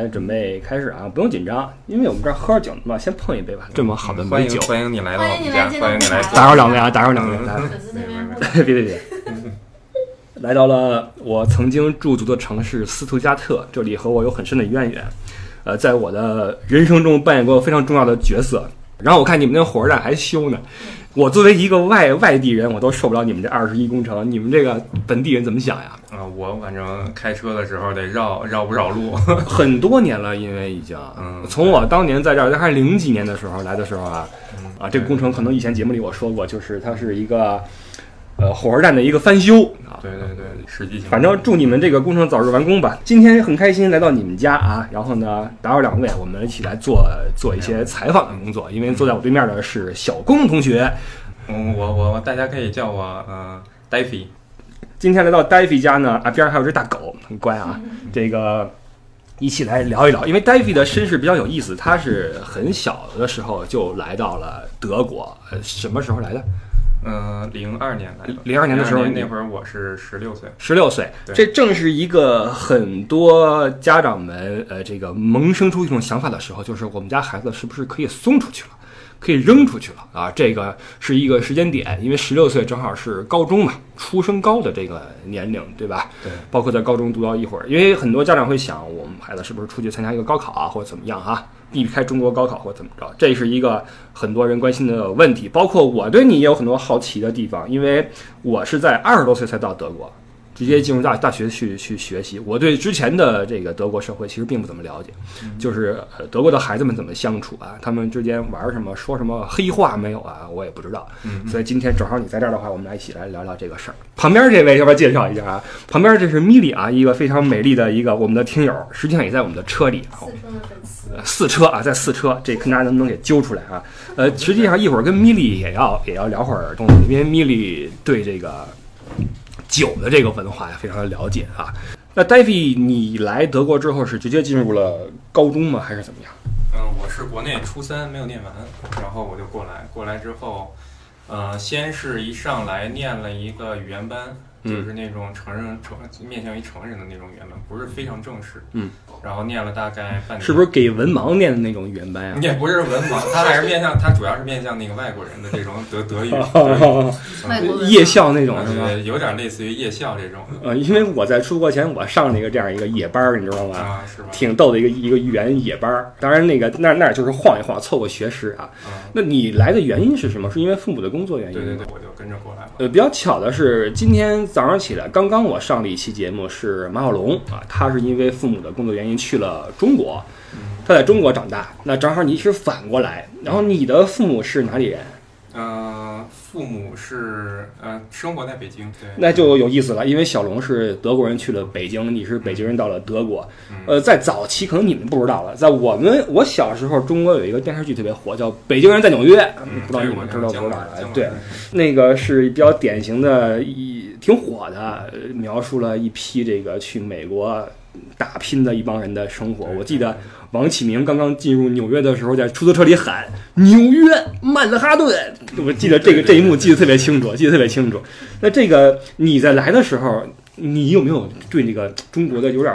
吧，那我们准备开始啊，不用紧张，因为我们这儿喝着酒呢嘛，先碰一杯吧。这么好的美酒，欢迎你来到欢我们家，迎你来欢迎你来打扰两位啊，打扰两位，嗯来 别别别，来到了我曾经驻足的城市斯图加特，这里和我有很深的渊源。呃，在我的人生中扮演过非常重要的角色。然后我看你们那火车站还修呢，我作为一个外外地人，我都受不了你们这二十一工程。你们这个本地人怎么想呀？啊、我反正开车的时候得绕绕不绕路，很多年了，因为已经，嗯从我当年在这儿，还是零几年的时候来的时候啊，啊，这个工程可能以前节目里我说过，就是它是一个，呃，火车站的一个翻修啊，对对对，实际情况反正祝你们这个工程早日完工吧。今天很开心来到你们家啊，然后呢，打扰两位，我们一起来做做一些采访的工作。因为坐在我对面的是小龚同学，嗯，我我我大家可以叫我呃 Daffy，今天来到 Daffy 家呢，啊，边上还有只大狗，很乖啊。这个一起来聊一聊，因为 Daffy 的身世比较有意思，他是很小的时候就来到了德国，呃，什么时候来的？嗯，零二年来的，02年的时候那会儿我是十六岁，十六岁，这正是一个很多家长们呃这个萌生出一种想法的时候，就是我们家孩子是不是可以送出去了，可以扔出去了啊？这个是一个时间点，因为十六岁正好是高中嘛，初升高的这个年龄，对吧？对，包括在高中读到一会儿，因为很多家长会想，我们孩子是不是出去参加一个高考啊，或者怎么样哈、避开中国高考或怎么着，这是一个很多人关心的问题。包括我对你也有很多好奇的地方，因为我是在二十多岁才到德国，直接进入大大学去去学习。我对之前的这个德国社会其实并不怎么了解，就是呃德国的孩子们怎么相处啊，他们之间玩什么，说什么黑话没有啊，我也不知道。嗯所以今天正好你在这儿的话，我们来一起来聊聊这个事儿。旁边这位要不要介绍一下啊？旁边这是米莉啊，一个非常美丽的一个我们的听友，实际上也在我们的车里啊。四川的粉丝，呃四车啊，在四车，这看大家能不能给揪出来啊？呃，实际上一会儿跟米莉也要也要聊会儿东西，因为米莉对这个酒的这个文化呀非常的了解啊。那 David，你来德国之后是直接进入了高中吗？还是怎么样？嗯，我是国内初三没有念完，然后我就过来，过来之后，呃，先是一上来念了一个语言班，就是那种成人成面向于成人的那种语言班，不是非常正式。嗯，然后念了大概半年，是不是给文盲念的那种语言班呀？也不是文盲，他还是面向，他主要是面向那个外国人的这种德德语，夜校那种是吗？对，有点类似于夜校这种呃，因为我在出国前我上了一个这样一个夜班儿，你知道吗？啊，是吧？挺逗的一个一个语言夜班儿，当然那个那那就是晃一晃凑个学时啊。啊，那你来的原因是什么？是因为父母的工作原因吗？对对对，我就跟着过来了。呃，比较巧的是，今天早上起来，刚刚我上了一期节目，是马小龙啊，他是因为父母的工作原因去了中国，他在中国长大，那正好你是反过来，然后你的父母是哪里人？呃，父母是呃生活在北京，对，那就有意思了，因为小龙是德国人去了北京，你是北京人到了德国。呃，在早期可能你们不知道了，在我们我小时候，中国有一个电视剧特别火，叫《北京人在纽约》，嗯，不知道你们知道不知道对，那个是比较典型的一挺火的，呃描述了一批这个去美国打拼的一帮人的生活。我记得王启明刚刚进入纽约的时候，在出租车里喊“纽约曼哈顿”，我记得这个这一幕记得特别清楚，记得特别清楚。那这个你在来的时候，你有没有对那个中国的有点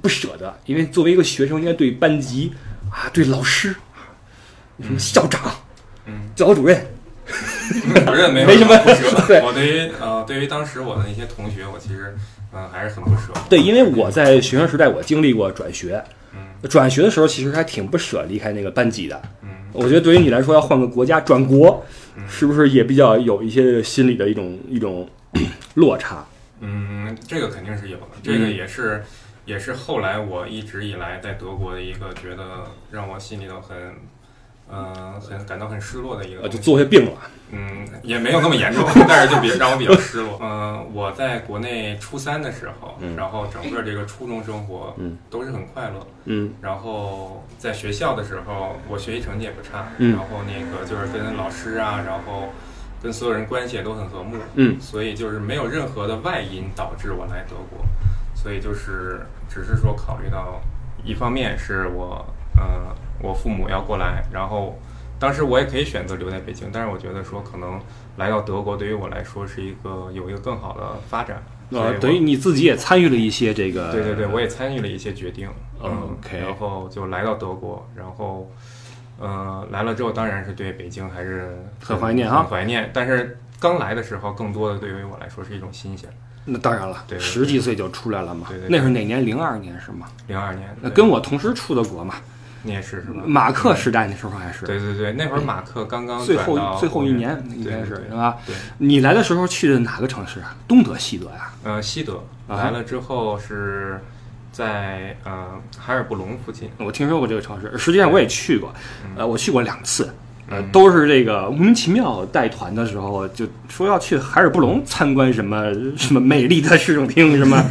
不舍得？因为作为一个学生，应该对班级啊，对老师，什么校长、嗯，教导主任。主任没有没什么不舍。对我对于呃，对于当时我的那些同学，我其实嗯、呃还是很不舍。对，因为我在学生时代，我经历过转学，嗯转学的时候其实还挺不舍离开那个班级的。嗯我觉得对于你来说，要换个国家转国，嗯是不是也比较有一些心理的一种一种 落差？嗯，这个肯定是有的，这个也是。也是后来我一直以来在德国的一个觉得让我心里头很，呃，很感到很失落的一个呃，就作为。病了。嗯，也没有那么严重，但是就比让我比较失落。嗯、我在国内初三的时候，嗯然后整个这个初中生活，嗯，都是很快乐。嗯然后在学校的时候，我学习成绩也不差，嗯然后那个就是跟老师啊，然后跟所有人关系也都很和睦，嗯所以就是没有任何的外因导致我来德国，所以就是只是说考虑到，一方面是我呃我父母要过来，然后当时我也可以选择留在北京，但是我觉得说可能来到德国对于我来说是一个有一个更好的发展。呃，等于你自己也参与了一些这个，对对对，我也参与了一些决定，嗯呃 OK 然后就来到德国，然后，呃，来了之后当然是对北京还是很怀念啊很怀念。但是刚来的时候，更多的对于我来说是一种新鲜。那当然了，对对对十几岁就出来了嘛对对，对那是哪年？零二年是吗？零二年，那跟我同时出的国嘛，你也是是吧？马克时代那时候还是对对对，那会儿马克刚刚最后最后一年应该是是吧？对，你来的时候去的哪个城市啊？东德、西德呀？呃，西德啊来了之后是在呃海尔布隆附近，我听说过这个城市，实际上我也去过，嗯呃，我去过两次，呃，嗯都是这个莫名其妙带团的时候就说要去海尔布隆参观什么 什么美丽的市政厅什么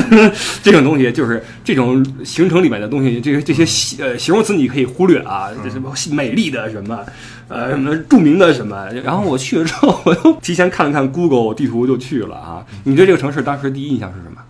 这种东西，就是这种行程里面的东西，这个这些呃形容词你可以忽略啊，这什么美丽的什么。呃，什么著名的什么？然后我去了之后，我 又提前看了看 Google 地图就去了啊。你对这个城市当时第一印象是什么？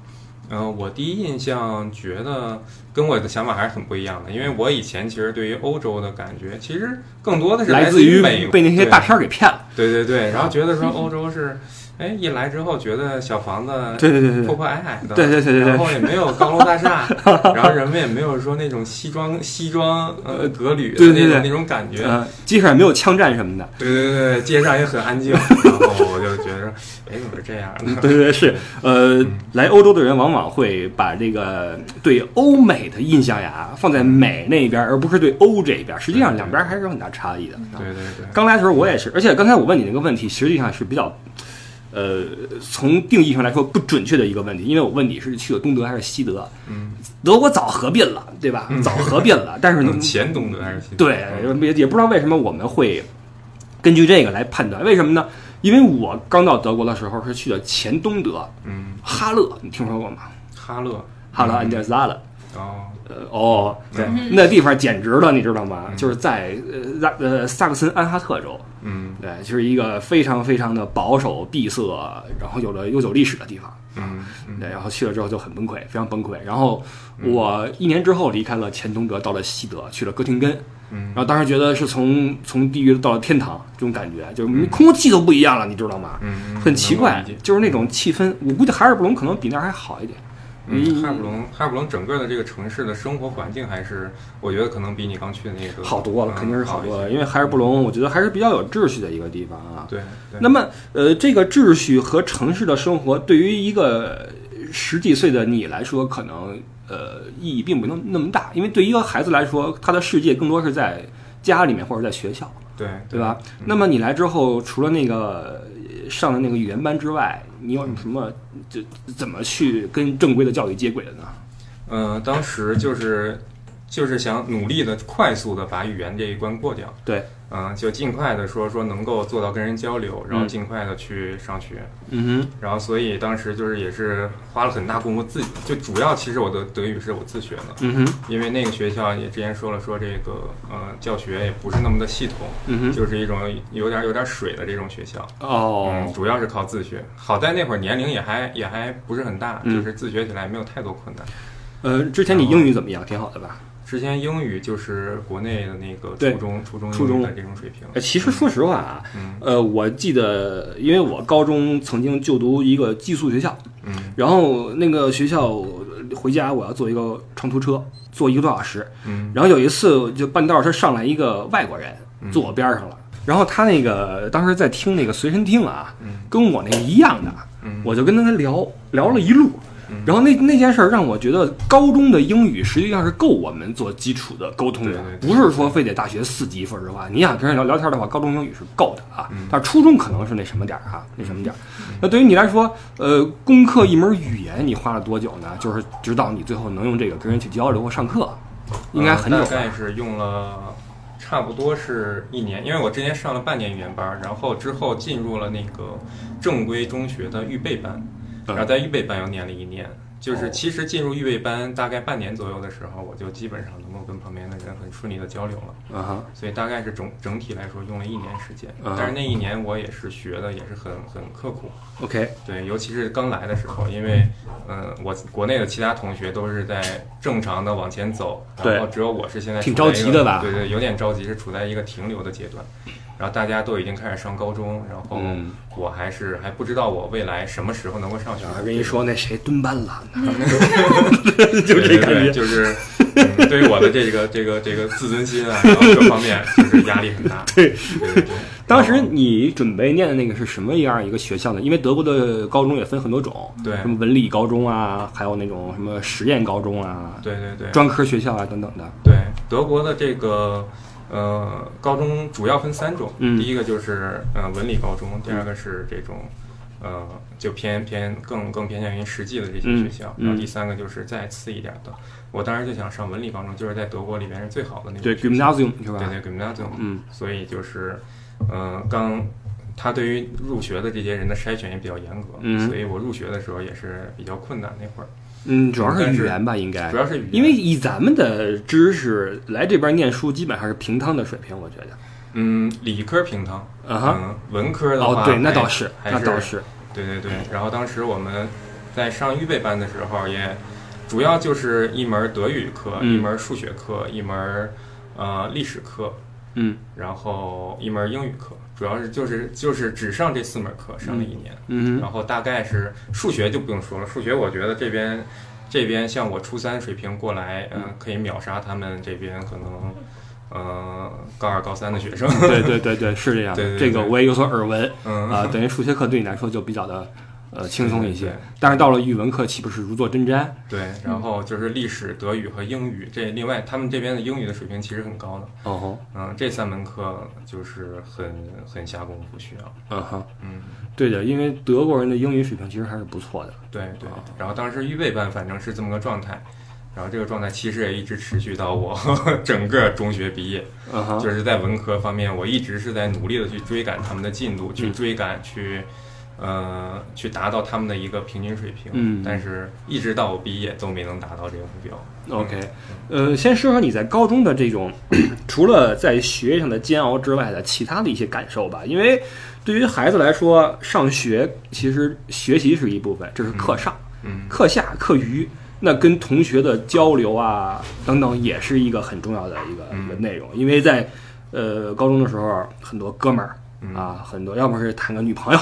呃，我第一印象觉得跟我的想法还是很不一样的，因为我以前其实对于欧洲的感觉，其实更多的是来自于美被那些大片儿给骗。了。对对对，然后觉得说 欧洲是，哎，一来之后觉得小房子对对对对破破矮矮的，对对对对对然后也没有高楼大厦，然后人们也没有说那种西装西装呃革履的对对对那种那种感觉，呃，街上也没有枪战什么的。对对对，街上也很安静，然后我就觉得，哎，怎么是这样的？对对对，是，呃，来欧洲的人往往会把这个对欧美的印象呀放在美那边，而不是对欧这边。实际上两边还是有很大差异的。对对对，刚来的时候我也是，而且刚才我问你那个问题，实际上是比较，呃，从定义上来说不准确的一个问题，因为我问你是去了东德还是西德？嗯，德国早合并了，对吧？早合并了，但是 前东德还是西德？对，也也不知道为什么我们会根据这个来判断，为什么呢？因为我刚到德国的时候是去的前东德，嗯，哈勒，你听说过吗？哈勒，哈勒安德萨勒，哦，呃，哦，对，嗯那地方简直了，你知道吗？嗯就是在呃萨呃萨克森安哈特州，嗯对，就是一个非常非常的保守、闭塞，然后有了悠久历史的地方。嗯嗯对，然后去了之后就很崩溃，非常崩溃。然后我一年之后离开了前东德，到了西德，去了哥廷根。嗯然后当时觉得是从从地狱到了天堂，这种感觉，就是空气都不一样了，你知道吗？嗯，很奇怪就是那种气氛。我估计海尔布隆可能比那儿还好一点。嗯，哈尔布隆，哈尔布隆整个的这个城市的生活环境还是，我觉得可能比你刚去的那个好多了，嗯肯定是好多了。因为海尔布隆，我觉得还是比较有秩序的一个地方啊。对，对那么，呃，这个秩序和城市的生活，对于一个十几岁的你来说，可能呃意义并不能那么大，因为对于一个孩子来说，他的世界更多是在家里面或者在学校，对对吧？嗯那么你来之后，除了那个呃上的那个语言班之外，你有什么就怎么去跟正规的教育接轨的呢？呃，当时就是就是想努力的、快速的把语言这一关过掉。对，嗯、就尽快的说说能够做到跟人交流，然后嗯尽快的去上学。嗯哼然后所以当时就是也是花了很大功夫自己，就主要其实我的德语是我自学的，嗯哼，因为那个学校也之前说了，说这个呃教学也不是那么的系统，嗯哼，就是一种有点有点水的这种学校。嗯，哦，主要是靠自学。好在那会儿年龄也还也还不是很大，嗯就是自学起来没有太多困难。呃，之前你英语怎么样？挺好的吧？之前英语就是国内的那个初中初中初中的这种水平。呃，其实说实话啊，嗯呃，我记得，因为我高中曾经就读一个寄宿学校，嗯然后那个学校回家我要坐一个长途车，坐一个多小时。嗯然后有一次就半道儿，他上来一个外国人嗯坐我边上了，然后他那个当时在听那个随身听啊，嗯跟我那个一样的，嗯我就跟他聊聊了一路。嗯然后那那件事儿让我觉得，高中的英语实际上是够我们做基础的沟通的，不是说非得大学四级。说实话，你想跟人聊聊天的话，高中英语是够的啊。嗯但是初中可能是那什么点儿啊，那什么点儿。那对于你来说，呃，攻克一门语言，你花了多久呢？就是直到你最后能用这个跟人去交流或上课，应该很久。大概是用了差不多是一年，因为我之前上了半年语言班，然后之后进入了那个正规中学的预备班，嗯然后在预备班又念了一年。就是哦其实进入预备班大概半年左右的时候，我就基本上能够跟旁边的人很顺利的交流了。啊哈，所以大概是整整体来说用了一年时间，啊但是那一年我也是学的也是很很刻苦，OK，对，尤其是刚来的时候，因为嗯、呃我国内的其他同学都是在正常的往前走，对然后只有我是现在挺着急的吧对对，有点着急，是处在一个停留的阶段。然后大家都已经开始上高中，然后嗯，我还是还不知道我未来什么时候能够上学跟你说那谁蹲班了，对就这对对感觉。就是、嗯、对于我的这个这个这个自尊心啊，然后各方面就是压力很大。对对对对，当时你准备念的那个是什么样一个学校呢？因为德国的高中也分很多种，对什么文理高中啊，还有那种什么实验高中啊，对对对专科学校啊等等的。对，德国的这个呃高中主要分三种，嗯第一个就是呃文理高中，第二个是这种呃就偏偏更更偏向于实际的这些学校，然后第三个就是再次一点的。我当时就想上文理高中，就是在德国里面是最好的那种对，gymnasium 是吧？对对 gymnasium，嗯所以就是呃刚。他对于入学的这些人的筛选也比较严格，嗯所以我入学的时候也是比较困难那会儿，嗯，主要是语言吧，应该主。要是语言因为以咱们的知识来这边念书，基本上是平汤的水平，我觉得。嗯，理科平汤，啊哈，嗯，文科的话，哦，对，那倒是，那倒是，对对对。然后当时我们在上预备班的时候，也主要就是一门德语课，嗯一门数学课，一门呃历史课，嗯然后一门英语课，主要是就是就是只上这四门课，上了一年。嗯然后大概是数学就不用说了，数学我觉得这边这边像我初三水平过来，嗯、可以秒杀他们这边可能呃高二高三的学生。对对对对，是这样的。对对对这个我也有所耳闻嗯啊，等于数学课对你来说就比较的呃轻松一些。但是到了语文课岂不是如坐针毡？对，然后就是历史、德语和英语，这另外他们这边的英语的水平其实很高的，哦吼，嗯，这三门课就是很很下功夫需要，嗯哼，嗯，对的，因为德国人的英语水平其实还是不错的。对对。然后当时预备班反正是这么个状态，然后这个状态其实也一直持续到我 整个中学毕业，就是在文科方面，我一直是在努力的去追赶他们的进度，去嗯。追赶去。呃，去达到他们的一个平均水平，嗯但是一直到我毕业都没能达到这个目标。OK，呃，先说说你在高中的这种，除了在学业上的煎熬之外的其他的一些感受吧。因为对于孩子来说，上学其实学习是一部分，这是课上、嗯课下、课余，那跟同学的交流啊等等也是一个很重要的一个、嗯一个内容。因为在呃高中的时候，很多哥们儿嗯啊，很多要么是谈个女朋友。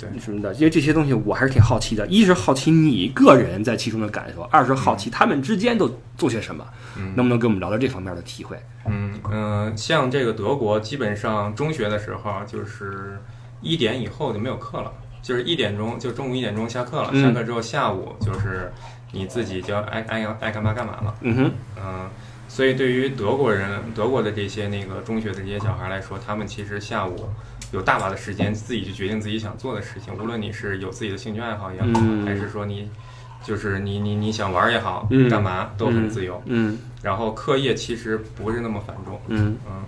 对什么的，因为这些东西我还是挺好奇的。一是好奇你个人在其中的感受，二是好奇他们之间都做些什么，嗯能不能跟我们聊聊这方面的体会？嗯嗯、呃像这个德国，基本上中学的时候就是一点以后就没有课了，就是一点钟就中午一点钟下课了，嗯下课之后下午就是你自己就要爱爱爱干嘛干嘛了。嗯哼，嗯、所以对于德国人、德国的这些那个中学的这些小孩来说，他们其实下午有大把的时间自己去决定自己想做的事情，无论你是有自己的兴趣爱好也好，嗯还是说你就是你你你想玩也好，嗯干嘛都很自由。嗯然后课业其实不是那么繁重，嗯嗯，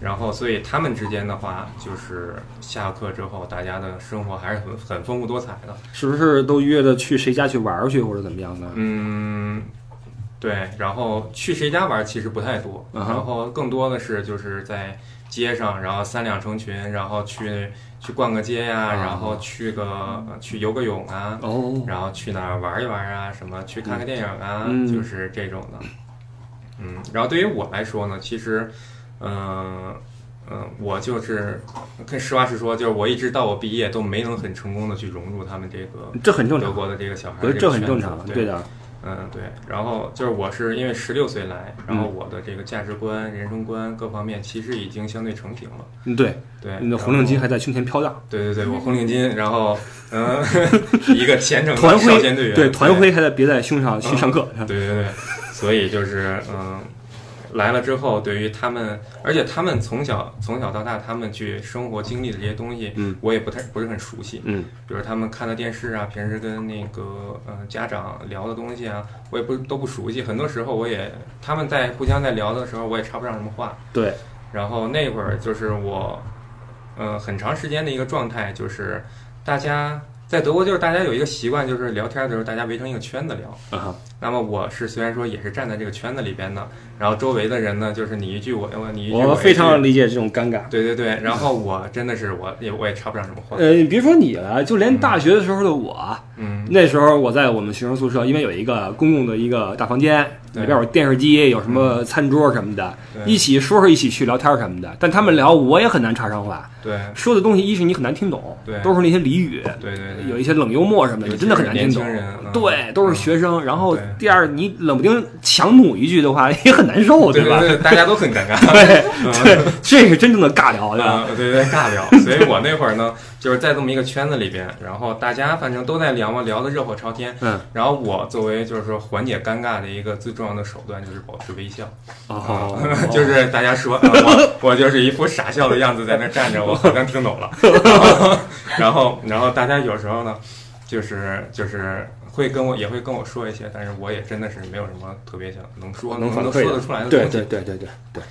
然后所以他们之间的话，就是下课之后，大家的生活还是很很丰富多彩的。是不是都约着去谁家去玩去，或者怎么样呢？嗯，对，然后去谁家玩其实不太多，然后更多的是就是在街上，然后三两成群，然后去去逛个街呀、啊。然后去个呃去游个泳啊，哦，然后去哪儿玩一玩啊，什么去看个电影啊，嗯。就是这种的。嗯，然后对于我来说呢，其实，嗯、嗯、我就是跟实话实说，就是我一直到我毕业都没能很成功的去融入他们这个这很正常，德国的这个小孩这很正常，对。对的。嗯，对。然后就是我是因为十六岁来，然后嗯我的这个价值观、人生观各方面其实已经相对成型了。嗯，对，对，你的红领巾还在胸前飘荡，对对对，我红领巾，然后 嗯，一个虔诚的团徽少先队员，对，团徽还在别在胸上去上课。对对对，所以就是嗯，来了之后，对于他们，而且他们从小从小到大，他们去生活经历的这些东西，嗯，我也不太不是很熟悉。嗯比如他们看的电视啊，平时跟那个呃家长聊的东西啊，我也不都不熟悉。很多时候我也他们在互相在聊的时候，我也插不上什么话。对，然后那会儿就是我，呃，很长时间的一个状态就是大家。在德国，就是大家有一个习惯，就是聊天的时候，大家围成一个圈子聊。啊，那么我是虽然说也是站在这个圈子里边的，然后周围的人呢，就是你一句我我你一句一句我非常理解这种尴尬。对对对，然后我真的是我也我也插不上什么话。呃，你别说你了，就连大学的时候的我，嗯嗯那时候我在我们学生宿舍，因为有一个公共的一个大房间，对里边有电视机，有什么餐桌什么的，一起说说一起去聊天什么的。但他们聊，我也很难插上话，对说的东西一是你很难听懂，对都是那些俚语，对对对，有一些冷幽默什么的，你真的很难听懂对，都是学生。然后第二，你冷不丁强弩一句的话，也很难受，吧？对对，大家都很尴尬。对嗯对，这是真正的尬聊，对吧？啊，对对，尬聊。所以我那会儿呢，就是在这么一个圈子里边，然后大家反正都在聊嘛，聊得热火朝天。嗯，然后我作为就是说缓解尴尬的一个最重要的手段就是保持微笑，哦，就是大家说、啊我我就是一副傻笑的样子在那站着，我好像听懂了。然后然后然后大家有时候呢，就是就是。会跟我也会跟我说一些，但是我也真的是没有什么特别想能说能能说得出来的东对西。对对对对对，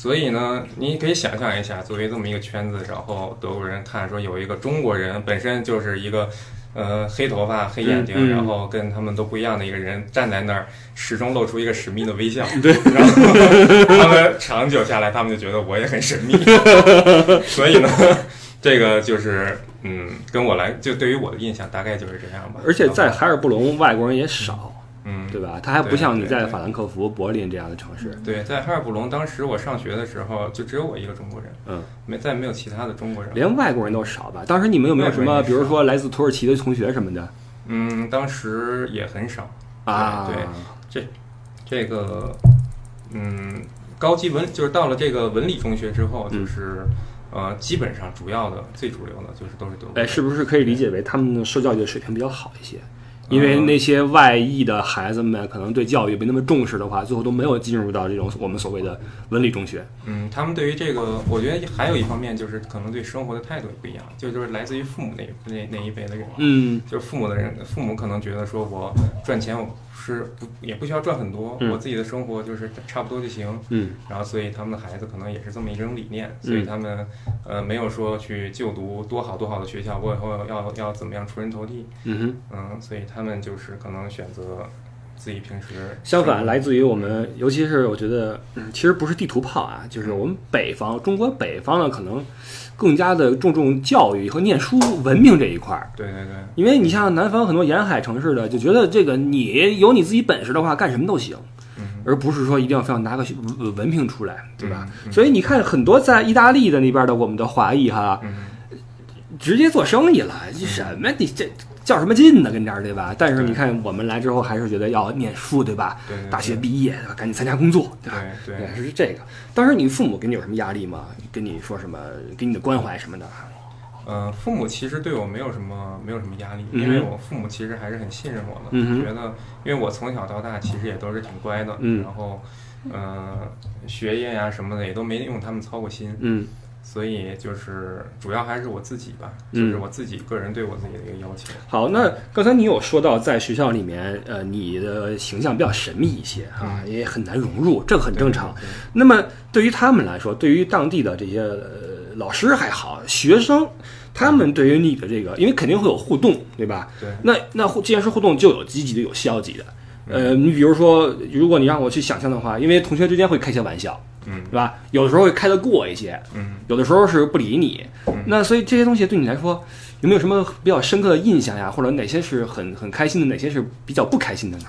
所以呢，你可以想象一下，作为这么一个圈子，然后德国人看说有一个中国人本身就是一个，呃，黑头发、黑眼睛，嗯嗯然后跟他们都不一样的一个人站在那儿，始终露出一个神秘的微笑。对，然后他们长久下来，他们就觉得我也很神秘。所以呢，这个就是，嗯，跟我来，就对于我的印象大概就是这样吧。而且在海尔布隆，外国人也少，嗯，对吧？他还不像你在法兰克福、柏林这样的城市。对，在哈尔布隆，当时我上学的时候，就只有我一个中国人，嗯，没再没有其他的中国人。连外国人都少吧？当时你们有没有什么，比如说来自土耳其的同学什么的嗯，当时也很少。啊？对这这个，嗯，高级文就是到了这个文理中学之后，嗯就是、呃，基本上主要的、最主流的就是都是德国哎，是不是可以理解为他们的受教育的水平比较好一些？因为那些外裔的孩子们可能对教育没那么重视的话，最后都没有进入到这种我们所谓的文理中学。嗯，他们对于这个，我觉得还有一方面就是可能对生活的态度也不一样，就就是来自于父母那那那一辈的人。嗯就是父母的人，父母可能觉得说我赚钱我是不也不需要赚很多，嗯我自己的生活就是差不多就行。嗯然后所以他们的孩子可能也是这么一种理念，所以他们呃没有说去就读多好多好的学校，我以后要要怎么样出人头地，嗯哼。嗯，所以他们就是可能选择自己平时相反，来自于我们，尤其是我觉得，嗯，其实不是地图炮啊，就是我们北方，中国北方呢，可能更加的注重教育和念书、文明这一块儿。对对对，因为你像南方很多沿海城市的，就觉得这个你有你自己本事的话，干什么都行，嗯而不是说一定要非要拿个文文凭出来，对吧？所以你看，很多在意大利的那边的我们的华裔哈，嗯直接做生意了，你什么你这较什么劲呢？跟这儿对吧？但是你看我们来之后，还是觉得要念书，对吧？对大学毕业，对吧？赶紧参加工作，对吧？对是这个。当时你父母给你有什么压力吗？跟你说什么？给你的关怀什么的？呃，父母其实对我没有什么没有什么压力，因为我父母其实还是很信任我的，嗯觉得因为我从小到大其实也都是挺乖的，嗯然后呃学业呀、什么的也都没用他们操过心，嗯所以就是主要还是我自己吧，嗯就是我自己个人对我自己的一个要求。好，那刚才你有说到在学校里面，呃，你的形象比较神秘一些啊，也很难融入，这个很正常。那么对于他们来说，对于当地的这些呃老师还好，学生，他们对于你的这个，因为肯定会有互动，对吧？对那那互既然是互动，就有积极的，有消极的。呃，你比如说，如果你让我去想象的话，因为同学之间会开些玩笑，嗯对吧？有的时候会开得过一些，嗯有的时候是不理你。嗯那所以这些东西对你来说，有没有什么比较深刻的印象呀？或者哪些是很很开心的，哪些是比较不开心的呢？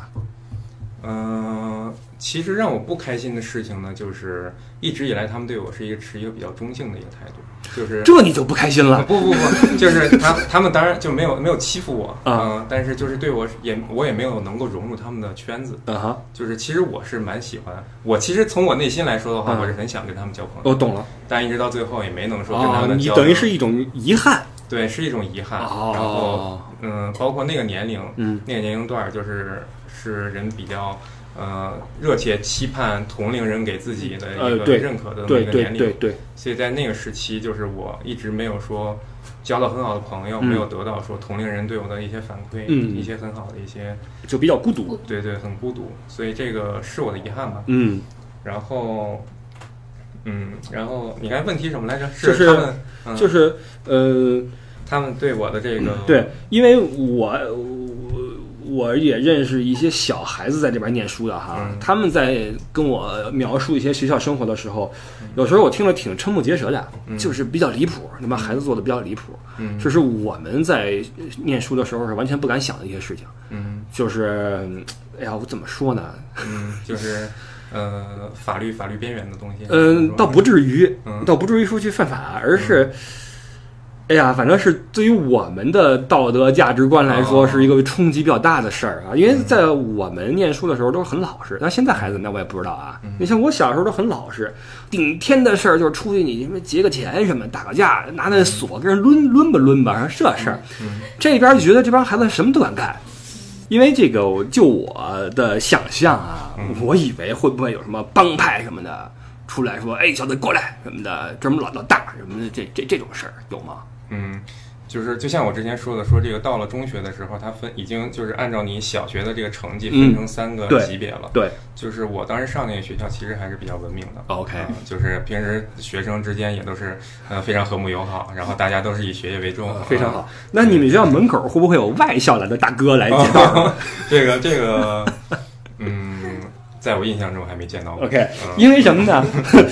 呃，其实让我不开心的事情呢，就是一直以来他们对我是一个持一个比较中性的一个态度，就是这你就不开心了。不不不，就是他他们当然就没有没有欺负我，啊嗯，但是就是对我也我也没有能够融入他们的圈子，啊哈，就是其实我是蛮喜欢，我其实从我内心来说的话，嗯我是很想跟他们交朋友，我懂了。但一直到最后也没能说跟他们交你，等于是一种遗憾。对，是一种遗憾，然后哦，嗯，包括那个年龄，嗯那个年龄段就是是人比较。呃，热切期盼同龄人给自己的一个认可的那个年龄，对对，所以在那个时期，就是我一直没有说交到很好的朋友，嗯。没有得到说同龄人对我的一些反馈，嗯。一些很好的一些，就比较孤独。对对，很孤独，所以这个是我的遗憾吧。嗯，然后，嗯，然后你刚才问题什么来着？就是他们，嗯、就是呃，他们对我的这个，对，因为我我我也认识一些小孩子在这边念书的哈，嗯。他们在跟我描述一些学校生活的时候，有时候我听了挺瞠目结舌的，嗯。就是比较离谱，那帮孩子做的比较离谱，嗯。这是我们在念书的时候是完全不敢想的一些事情，嗯。就是，哎呀，我怎么说呢？嗯，就是呃法律法律边缘的东西。嗯，倒不至于，嗯。倒不至于说去犯法，而是，哎呀，反正是对于我们的道德价值观来说，哦是一个冲击比较大的事儿啊。因为在我们念书的时候都是很老实，但现在孩子那我也不知道啊。嗯你像我小时候都很老实，顶天的事儿就是出去你什么劫个钱什么，打个架，拿那锁跟人抡抡吧抡吧，这事儿。嗯这边就觉得这帮孩子什么都敢干。因为这个，就我的想象啊，嗯我以为会不会有什么帮派什么的出来说，哎，小子过来什么的，这么老老大什么的，这这这种事儿有吗？嗯，就是就像我之前说的，说这个到了中学的时候，它分已经就是按照你小学的这个成绩分成三个级别了。对就是我当时上那个学校，其实还是比较文明的。，OK，嗯就是平时学生之间也都是呃非常和睦友好，然后大家都是以学业为重，非常好。那你们学校门口会不会有外校来的大哥来接。这个这个，嗯，在我印象中还没见到过。？OK，嗯因为什么呢？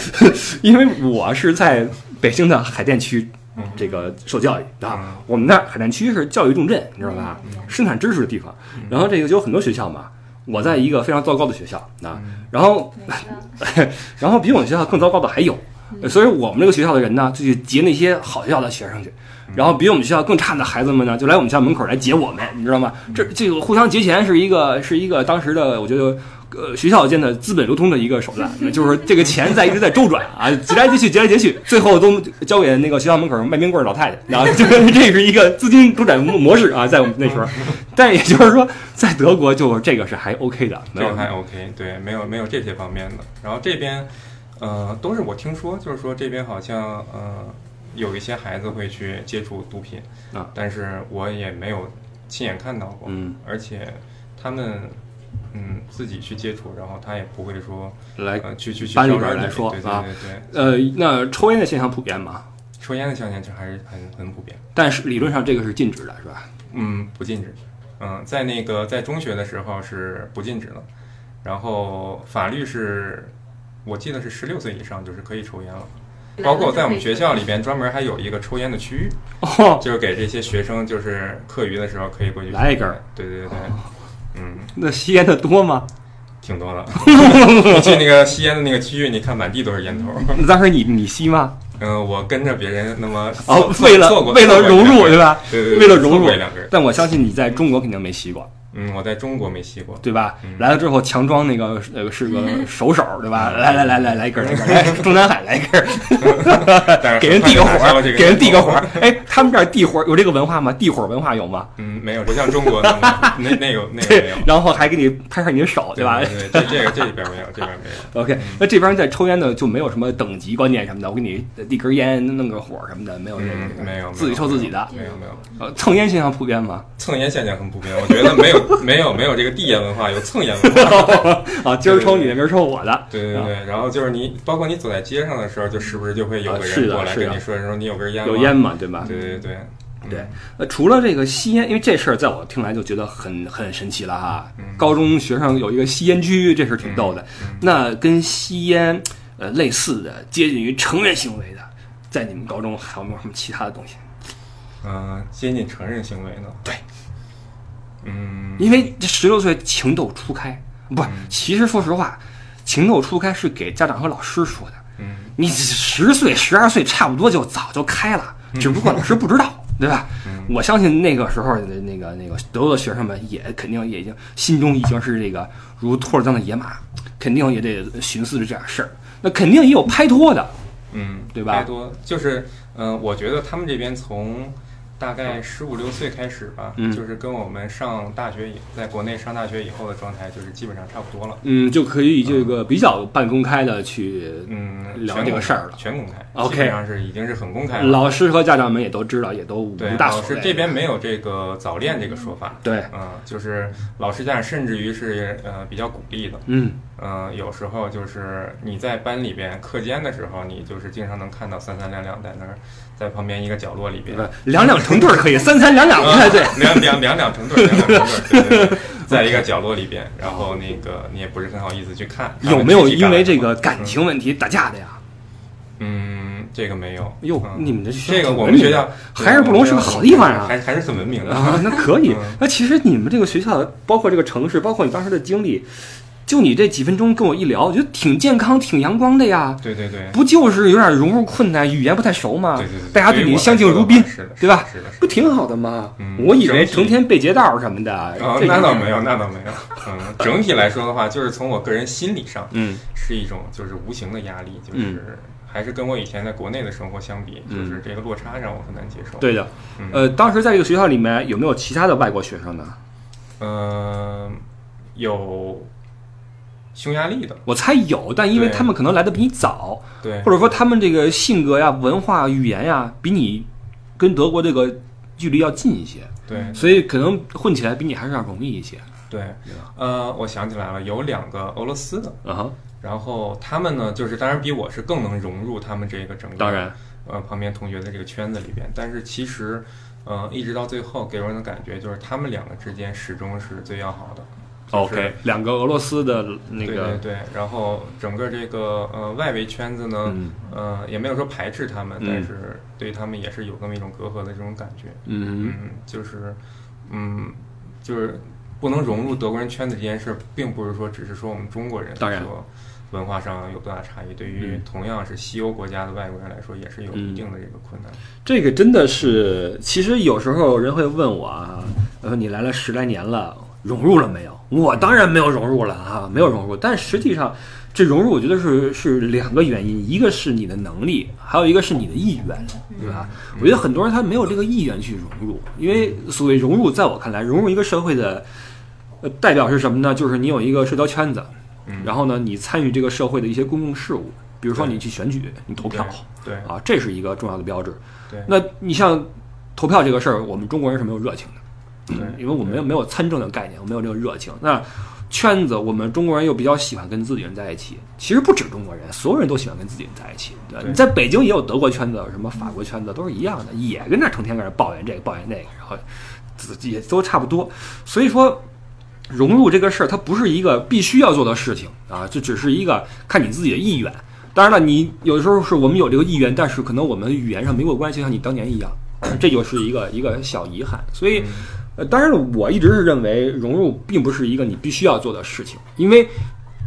因为我是在北京的海淀区嗯这个受教育啊嗯，我们那儿海淀区是教育重镇，你知道吧？生产知识的地方。然后这个就有很多学校嘛。我在一个非常糟糕的学校啊，然后 然后比我们学校更糟糕的还有，所以我们这个学校的人呢，就去劫那些好学校的学生去，然后比我们学校更差的孩子们呢，就来我们学校门口来劫我们，你知道吗？这这个互相劫钱是一个是一个当时的我觉得。呃，学校间的资本流通的一个手段，那就是这个钱在一直在周转啊，劫来劫去，劫来劫去，最后都交给那个学校门口卖冰棍儿老太太，然后这个这是一个资金周转模模式啊，在我们那时候，但也就是说，在德国就这个是还 OK 的，没有这个还 OK，对，没有没有这些方面的。然后这边，呃，都是我听说，就是说这边好像呃有一些孩子会去接触毒品啊，但是我也没有亲眼看到过，嗯，而且他们嗯自己去接触，然后他也不会说来呃去去去班里边来说对对啊对对，呃，那抽烟的现象普遍吗？抽烟的现象就还是很很普遍。但是理论上这个是禁止的，是吧？嗯，不禁止。嗯，在那个在中学的时候是不禁止的，然后法律是，我记得是十六岁以上就是可以抽烟了。包括在我们学校里边专门还有一个抽烟的区域，哦，就是给这些学生就是课余的时候可以过去来一根儿。对对对 那吸烟的多吗？挺多的。你去那个吸烟的那个区域，你看满地都是烟头。那 当时你你吸吗？嗯，我跟着别人那么哦，为了为了融入，对吧？对对对，为了融入。但我相信你在中国肯定没吸过，嗯，我在中国没吸过。对吧？嗯来了之后强装那个呃是个 手手，对吧？来来来来来一根儿来一根儿，来中南海来一根儿，给人递个火儿，给人递个火儿。哎，他们这儿递火儿有这个文化吗？递火儿文化有吗？嗯，没有，不像中国那么那那个那个没有，，然后还给你拍上你的手，对吧？对对，这这个这里边没有，这边没有。OK，那这边在抽烟的就没有什么等级观念什么的，我给你递根烟，弄个火什么的，没有这个，嗯，没有，自己抽自己的。没有没有。呃，蹭烟现象普遍吗？蹭烟现象很普遍，我觉得没有 没有没有这个递烟文化，有蹭烟文化。啊，今儿抽你的，明儿抽我的。对对对，然后就是你，包括你走在街上的时候，就时不时就会有个人过来跟你说说你有根烟吗？有烟嘛，对吧？对对对嗯对呃，除了这个吸烟，因为这事儿在我听来就觉得很很神奇了哈。高中学生有一个吸烟区，这是挺逗的。嗯那跟吸烟呃类似的、接近于成人行为的，在你们高中还有没有什么其他的东西？嗯，接近成人行为呢？对，嗯，因为这十六岁情窦初开，不是，其实说实话，情窦初开是给家长和老师说的。嗯。你十岁、十二岁差不多就早就开了，只不过老师不知道，对吧？嗯。我相信那个时候的那个那个德国的学生们也肯定也已经心中已经是这个如脱了缰的野马，肯定也得寻思着这点事儿。那肯定也有拍拖的，嗯，对吧？拍拖就是，嗯、我觉得他们这边从大概十五六岁开始吧，嗯就是跟我们上大学以在国内上大学以后的状态，就是基本上差不多了。嗯，就可以这个比较半公开的去，嗯，聊这个事儿了开全公开 OK 基本上是已经是很公开了。老师和家长们也都知道，也都无对，大。老师这边没有这个早恋这个说法，对，嗯，就是老师家长甚至于是呃比较鼓励的，嗯嗯、有时候就是你在班里边课间的时候，你就是经常能看到三三两两在那儿，在旁边一个角落里边，两两成对儿可以，三三两两不太对。两两两两成对儿，两两成对儿，对对对，在一个角落里边，然后那个你也不是很好意思去看，有没有因为这个感？情问题打架的呀？嗯，这个没有。哟，嗯你们这学这个我们学校还是布隆是个好地方啊还还是很文明的。啊，那可以嗯。那其实你们这个学校，包括这个城市，包括你当时的经历，就你这几分钟跟我一聊，我觉得挺健康、挺阳光的呀。对对对，不就是有点融入困难，语言不太熟吗？对对对，大家对你相敬如宾，是的，对吧？是的，是的。不挺好的吗？嗯我以为成天背街道什么的，啊，这个那倒没有，那倒没有。嗯，整体来说的话，就是从我个人心理上嗯是一种就是无形的压力，就是还是跟我以前在国内的生活相比，嗯就是这个落差让我很难接受。，对的。嗯呃，当时在这个学校里面有没有其他的外国学生呢？嗯，有匈牙利的，我猜有，但因为他们可能来的比你早，对。或者说他们这个性格呀、文化、语言呀，比你跟德国这个距离要近一些，对。所以可能混起来比你还是要容易一些。对。呃，我想起来了，有两个俄罗斯的，啊哈，然后他们呢，就是当然比我是更能融入他们这个整个当然，呃旁边同学的这个圈子里边，但是其实，呃，一直到最后给人的感觉就是他们两个之间始终是最要好的。就是 OK，两个俄罗斯的那个对对个，对，然后整个这个呃外围圈子呢，嗯呃也没有说排斥他们，嗯但是对他们也是有那么一种隔阂的这种感觉。嗯嗯，就是嗯就是不能融入德国人圈子这件事儿，并不是说只是说我们中国人当然说文化上有多大差异，对于嗯同样是西欧国家的外国人来说，也是有嗯一定的这个困难。这个真的是，其实有时候人会问我啊，呃，你来了十来年了，融入了没有？我当然没有融入了啊，没有融入。但实际上，这融入我觉得是是两个原因，一个是你的能力，还有一个是你的意愿，对吧？我觉得很多人他没有这个意愿去融入，因为所谓融入，在我看来，融入一个社会的，呃，代表是什么呢？就是你有一个社交圈子，嗯，然后呢，你参与这个社会的一些公共事务，比如说你去选举，你投票。对啊，这是一个重要的标志。对那你像投票这个事儿，我们中国人是没有热情的，对，因为我们没有没有参政的概念，我没有这个热情。那圈子，我们中国人又比较喜欢跟自己人在一起。其实不止中国人，所有人都喜欢跟自己人在一起。对你在北京也有德国圈子，什么法国圈子都是一样的，也跟那成天搁那抱怨这个抱怨那个，然后自己也都差不多。所以说。融入这个事儿，它不是一个必须要做的事情啊，这只是一个看你自己的意愿。当然了，你有的时候是我们有这个意愿，但是可能我们语言上没过关系，像你当年一样，这就是一个一个小遗憾。所以，呃，当然了，我一直是认为融入并不是一个你必须要做的事情，因为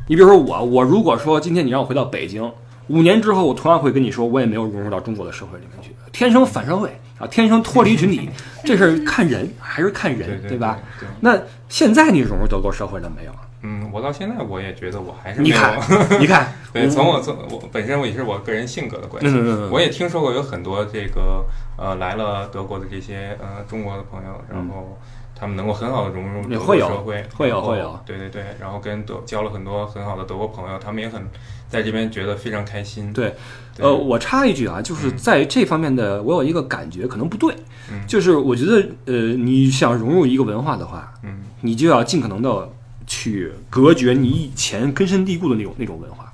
你比如说我，我如果说今天你让我回到北京，五年之后，我同样会跟你说，我也没有融入到中国的社会里面去，天生反社会啊，天生脱离群体，这是看人还是看人，对对吧？？那现在你融入德国社会了没有？嗯，我到现在我也觉得我还是没有。你看，你看，对，从我从我本身我也是我个人性格的关系，嗯嗯嗯嗯。我也听说过有很多这个呃来了德国的这些呃中国的朋友，然后他们能够很好的融入德国社会，会有会有对对对，然后跟德交了很多很好的德国朋友，他们也很在这边觉得非常开心。对对。呃，我插一句啊，就是嗯。在这方面的，我有一个感觉，可能不对，嗯。就是我觉得，呃，你想融入一个文化的话，嗯。你就要尽可能的去隔绝你以前根深蒂固的那种那种文化。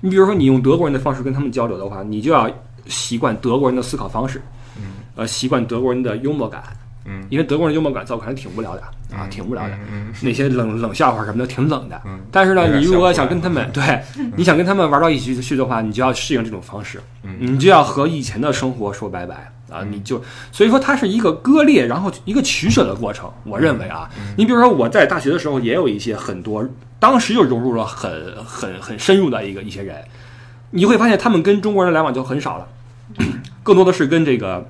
你比如说，你用德国人的方式跟他们交流的话，你就要习惯德国人的思考方式，嗯。呃，习惯德国人的幽默感，嗯。因为德国人幽默感在我看来挺无聊的啊，挺无聊的。嗯那些冷冷笑话什么的挺冷的，嗯。但是呢，你如果想跟他们对，你想跟他们玩到一起去的话，你就要适应这种方式，嗯。你就要和以前的生活说拜拜啊！嗯你就所以说它是一个割裂，然后一个取舍的过程。我认为啊，嗯你比如说我在大学的时候也有一些很多，当时就融入了很很很深入的一个一些人，你会发现他们跟中国人来往就很少了，更多的是跟这个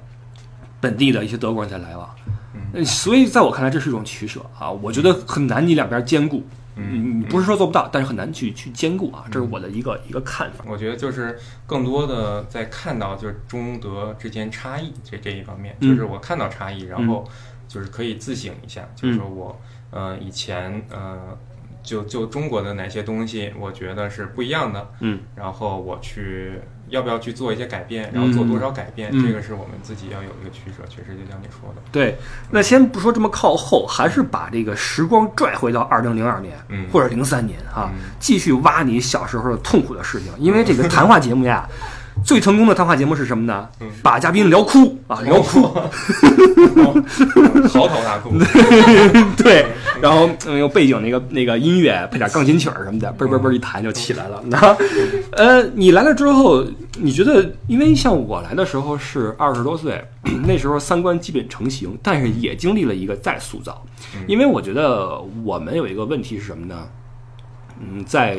本地的一些德国人在来往。呃所以在我看来，这是一种取舍啊，我觉得很难你两边兼顾。嗯你不是说做不到，但是很难去去兼顾啊，这是我的一个一个看法。我觉得就是更多的在看到就是中德之间差异这这一方面，嗯。就是我看到差异，然后就是可以自省一下，就是说我呃以前呃就就中国的哪些东西，我觉得是不一样的，嗯，然后我去要不要去做一些改变，然后做多少改变，嗯这个是我们自己要有一个取舍。确实，就像你说的，对，那先不说这么靠后，还是把这个时光拽回到二零零二年，嗯或者零三年啊，嗯继续挖你小时候的痛苦的事情。因为这个谈话节目呀，最成功的谈话节目是什么呢？嗯把嘉宾聊哭啊，聊哭，嚎啕大哭。对，然后嗯，有背景那个那个音乐，配点钢琴曲儿什么的，嘣嘣嘣一弹就起来了。那 呃，你来了之后，你觉得，因为像我来的时候是二十多岁，那时候三观基本成型，但是也经历了一个再塑造。因为我觉得我们有一个问题是什么呢？嗯，在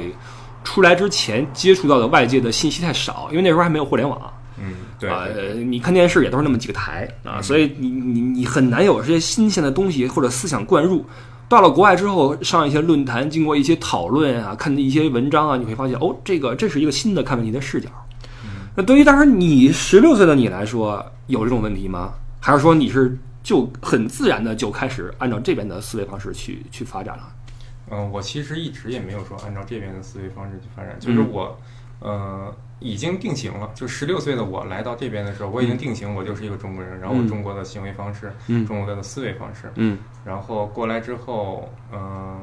出来之前接触到的外界的信息太少，因为那时候还没有互联网。嗯，对啊，呃你看电视也都是那么几个台啊，所以你你你很难有这些新鲜的东西或者思想灌入。到了国外之后，上一些论坛，经过一些讨论啊，看一些文章啊，你会发现哦，这个这是一个新的看问题的视角。那对于当时你十六岁的你来说，有这种问题吗？还是说你是就很自然的就开始按照这边的思维方式去去发展了？嗯，我其实一直也没有说按照这边的思维方式去发展，就是嗯我，呃，已经定型了。就十六岁的我来到这边的时候，我已经定型，我就是一个中国人，然后中国的行为方式，嗯中国的思维方式，嗯然后过来之后，嗯、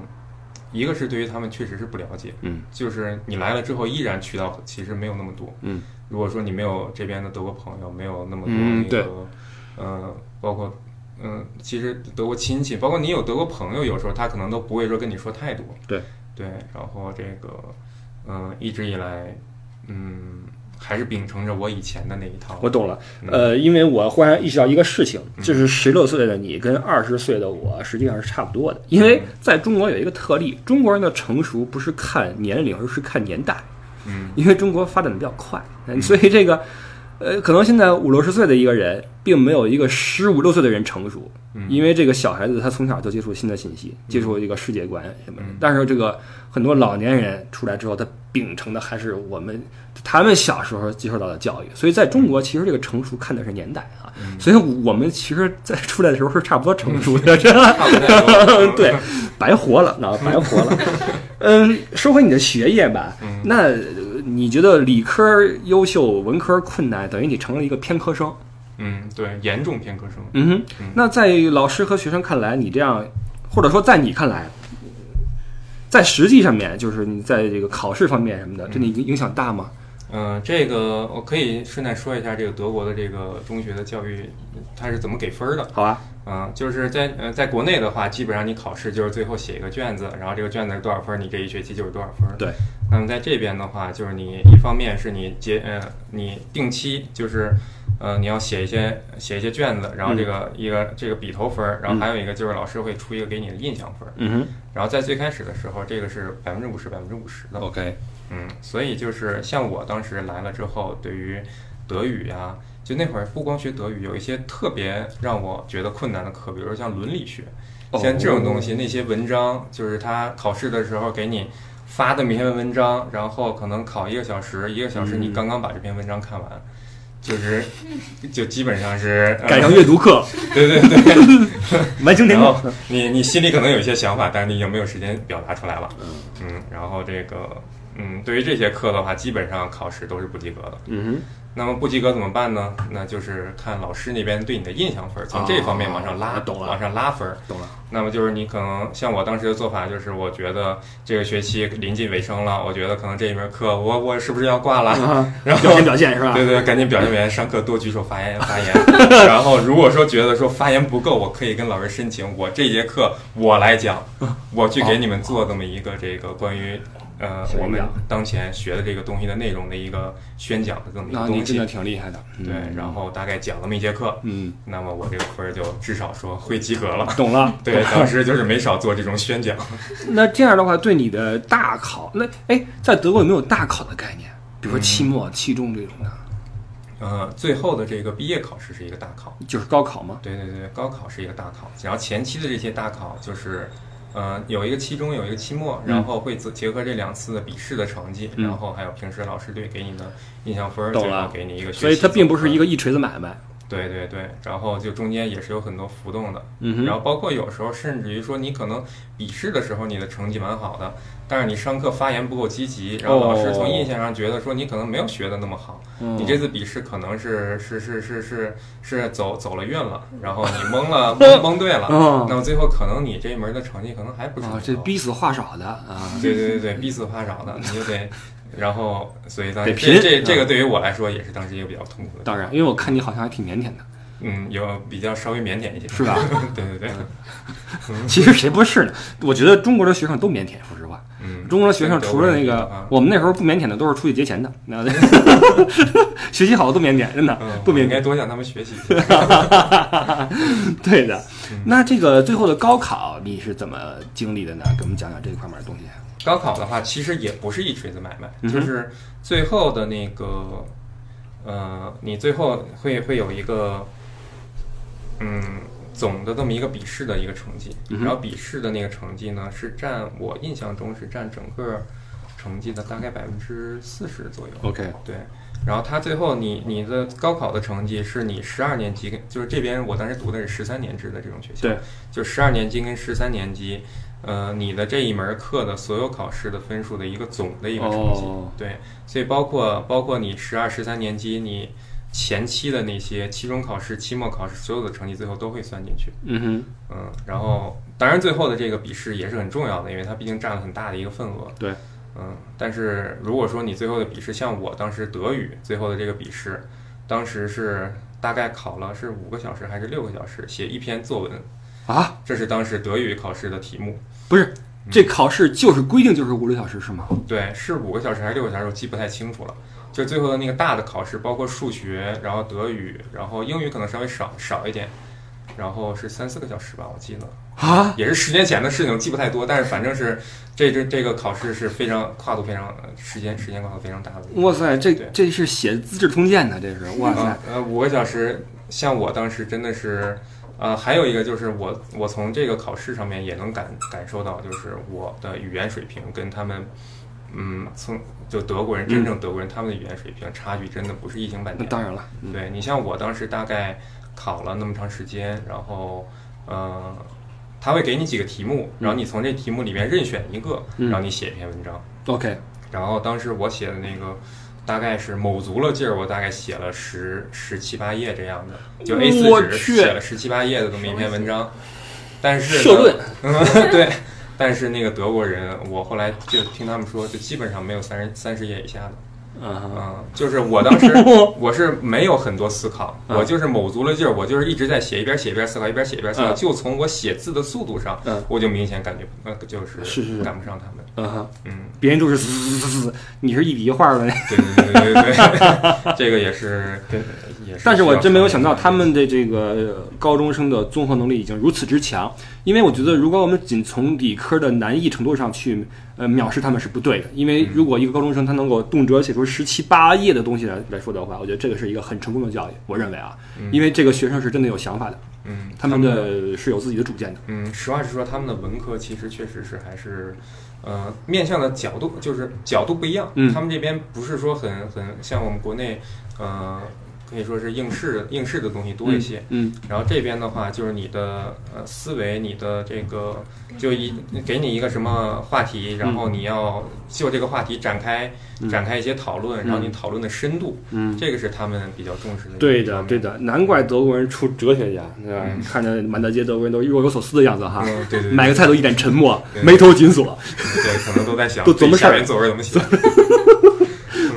一个是对于他们确实是不了解，嗯，就是你来了之后，依然渠道其实没有那么多，嗯，如果说你没有这边的德国朋友，没有那么多那个，呃，包括。嗯，其实德国亲戚，包括你有德国朋友，有时候他可能都不会说跟你说太多。对对，然后这个，嗯、一直以来，嗯，还是秉承着我以前的那一套。我懂了。嗯呃，因为我忽然意识到一个事情，就是十六岁的你跟二十岁的我实际上是差不多的。因为在中国有一个特例，中国人的成熟不是看年龄，而是看年代。嗯因为中国发展的比较快，嗯所以这个，呃，可能现在五六十岁的一个人，并没有一个十五六岁的人成熟，嗯因为这个小孩子他从小就接触新的信息，接触一个世界观什么的嗯。但是这个很多老年人出来之后，他秉承的还是我们他们小时候接受到的教育，所以在中国其实这个成熟看的是年代啊，嗯 所以我们其实在 出来的时候是差不多成熟的，是吧？对，白活了，那白活了。嗯，说回你的学业吧，嗯那呃你觉得理科优秀，文科困难，等于你成了一个偏科生。嗯，对，严重偏科生。嗯哼嗯，那在老师和学生看来，你这样，或者说在你看来，在实际上面，就是你在这个考试方面什么的，对你影影响大吗？嗯、这个我可以顺带说一下，这个德国的这个中学的教育，它是怎么给分儿的？好啊，嗯、就是在呃，在国内的话，基本上你考试就是最后写一个卷子，然后这个卷子是多少分儿，你这一学期就是多少分儿。对。那么在这边的话，就是你一方面是你结呃，你定期就是呃，你要写一些写一些卷子，然后这个一个这个笔头分儿，然后还有一个就是老师会出一个给你的印象分儿。嗯然后在最开始的时候，这个是百分之五十百分之五十的。，OK，嗯，所以就是像我当时来了之后，对于德语呀、就那会儿不光学德语，有一些特别让我觉得困难的课，比如说像伦理学，哦像这种东西，那些文章，就是他考试的时候给你发的每篇文章，然后可能考一个小时，一个小时你嗯刚刚把这篇文章看完，就是就基本上是 改成阅读课，对对对，然后空。你你心里可能有一些想法，但是你已经没有时间表达出来了。嗯，然后这个嗯，对于这些课的话，基本上考试都是不及格的。嗯哼那么不及格怎么办呢？那就是看老师那边对你的印象分儿，从这方面往上拉，哦懂了往上拉分懂了。那么就是你可能像我当时的做法，就是我觉得这个学期临近尾声了，我觉得可能这一门课我我是不是要挂了？啊，然后表现表现是吧？对对，赶紧表现表现，上课多举手发言发言。然后如果说觉得说发言不够，我可以跟老师申请，我这节课我来讲，我去给你们做这么一个这个关于呃我们当前学的这个东西的内容的一个宣讲的这么一个东西那您真的。挺厉害的。对，然后大概讲那么一节课，嗯，那么我这个分儿就至少说会及格了。懂了。对，当时就是没少做这种宣讲。那这样的话，对你的大考，那哎，在德国有没有大考的概念？比如说期末、期中这种的，呃，最后的这个毕业考试是一个大考，就是高考吗？对对对，高考是一个大考，然后前期的这些大考就是，呃，有一个期中，有一个期末，嗯。然后会结结合这两次的笔试的成绩，嗯。然后还有平时老师对给你的印象分儿，懂了。最后给你一个学习所以它并不是一个个一锤子买卖。对对对，然后就中间也是有很多浮动的，嗯然后包括有时候甚至于说你可能笔试的时候你的成绩蛮好的，但是你上课发言不够积极，然后老师从印象上觉得说你可能没有学的那么好，嗯你这次笔试可能是是是是是是走走了运了，然后你蒙了 蒙蒙对了，哦那么最后可能你这一门的成绩可能还不是这逼死话少的啊，对对对对，逼死话少的，你就得，然后所以当时这这个对于我来说也是当时一个比较痛苦的，当然，因为我看你好像还挺腼腆的，嗯，有比较稍微腼腆一些，是吧？对对对，其实谁不是呢？我觉得中国的学生都腼腆，说实话。嗯，中国的学生除了那个啊，我们那时候不腼腆的都是出去劫钱的，那 学习好的都腼腆，真的嗯，不腼腆。应该多向他们学习。对的嗯。那这个最后的高考你是怎么经历的呢？给我们讲讲这一块面的东西。高考的话，其实也不是一锤子买卖，嗯就是最后的那个，呃，你最后会会有一个，嗯，总的这么一个笔试的一个成绩，嗯然后笔试的那个成绩呢，是占我印象中是占整个成绩的大概百分之四十左右。OK，对，然后他最后你你的高考的成绩是你十二年级跟就是这边我当时读的是十三年制的这种学校，对，就十二年级跟十三年级，呃，你的这一门课的所有考试的分数的一个总的一个成绩，哦对，所以包括包括你十二、十三年级你前期的那些期中考试、期末考试所有的成绩最后都会算进去，嗯哼，嗯，然后当然最后的这个笔试也是很重要的，因为它毕竟占了很大的一个份额。对，嗯，但是如果说你最后的笔试，像我当时德语最后的这个笔试，当时是大概考了是五个小时还是六个小时，写一篇作文，啊，这是当时德语考试的题目。不是，这考试就是规定就是五六小时是吗？对，是五个小时还是六个小时，我记不太清楚了。就最后的那个大的考试，包括数学，然后德语，然后英语可能稍微少少一点，然后是三四个小时吧，我记得。啊，也是十年前的事情，记不太多，但是反正是这这这个考试是非常跨度非常呃时间时间跨度非常大的。哇塞，这这是写《资治通鉴》的，这是哇塞呃，呃，五个小时，像我当时真的是，呃，还有一个就是我我从这个考试上面也能感感受到，就是我的语言水平跟他们，嗯，从就德国人真正德国人他们的语言水平差距真的不是一星半点。那当然了，嗯对你像我当时大概考了那么长时间，然后呃，他会给你几个题目，然后你从这题目里面任选一个，嗯然后你写一篇文章。，OK，然后当时我写的那个大概是卯足了劲儿，我大概写了十十七八页这样的，就 A 四纸写了十七八页的这么一篇文章。但是社论，嗯，对。但是那个德国人，我后来就听他们说，就基本上没有三十三十页以下的。啊，嗯，就是我当时 我是没有很多思考，嗯我就是卯足了劲儿，我就是一直在写，一边写一边思考，一边写一边思考。嗯就从我写字的速度上，嗯我就明显感觉呃就是是是是赶不上他们。嗯别人都是嘶嘶嘶嘶，你是一笔一画的。对对对对对对，这个也是对也是。但是我真没有想到他们的这个呃高中生的综合能力已经如此之强，因为我觉得如果我们仅从理科的难易程度上去呃藐视他们是不对的，因为如果一个高中生他能够动辄写出十七八页的东西来来说的话，我觉得这个是一个很成功的教育，我认为啊，因为这个学生是真的有想法的，嗯，他们的是有自己的主见的。嗯，实话实说，他们的文科其实确实是还是，呃，面向的角度就是角度不一样。嗯他们这边不是说很很像我们国内，呃，可以说是应试应试的东西多一些。嗯然后这边的话，就是你的呃思维，你的这个就一给你一个什么话题，然后你要就这个话题展开嗯展开一些讨论，然后你讨论的深度，嗯，这个是他们比较重视的对的对的，难怪德国人出哲学家，对吧？嗯 看着满大街德国人都若有所思的样子哈，嗯，对对对，买个菜都一脸沉默，眉头紧锁，对，可能都在想都琢磨事儿自己下篇作文怎么写。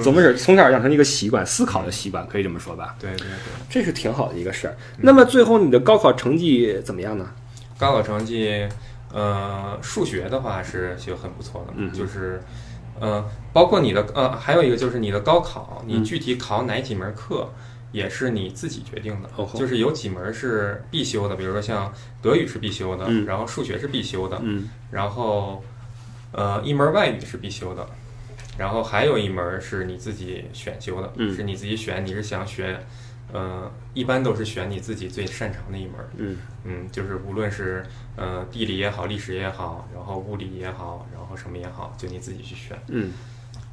怎么是从小养成一个习惯，思考的习惯，可以这么说吧？对对对。这是挺好的一个事儿。那么最后你的高考成绩怎么样呢？高考成绩，呃，数学的话是就很不错的，嗯就是，呃，包括你的呃，还有一个就是你的高考，嗯你具体考哪几门课，也是你自己决定的。就是有几门是必修的，比如说像德语是必修的，嗯然后数学是必修的，嗯然后，呃，一门外语是必修的，然后还有一门是你自己选修的，嗯是你自己选，你是想学，呃，一般都是选你自己最擅长的一门。嗯嗯，就是无论是呃地理也好，历史也好，然后物理也好，然后什么也好，就你自己去选。嗯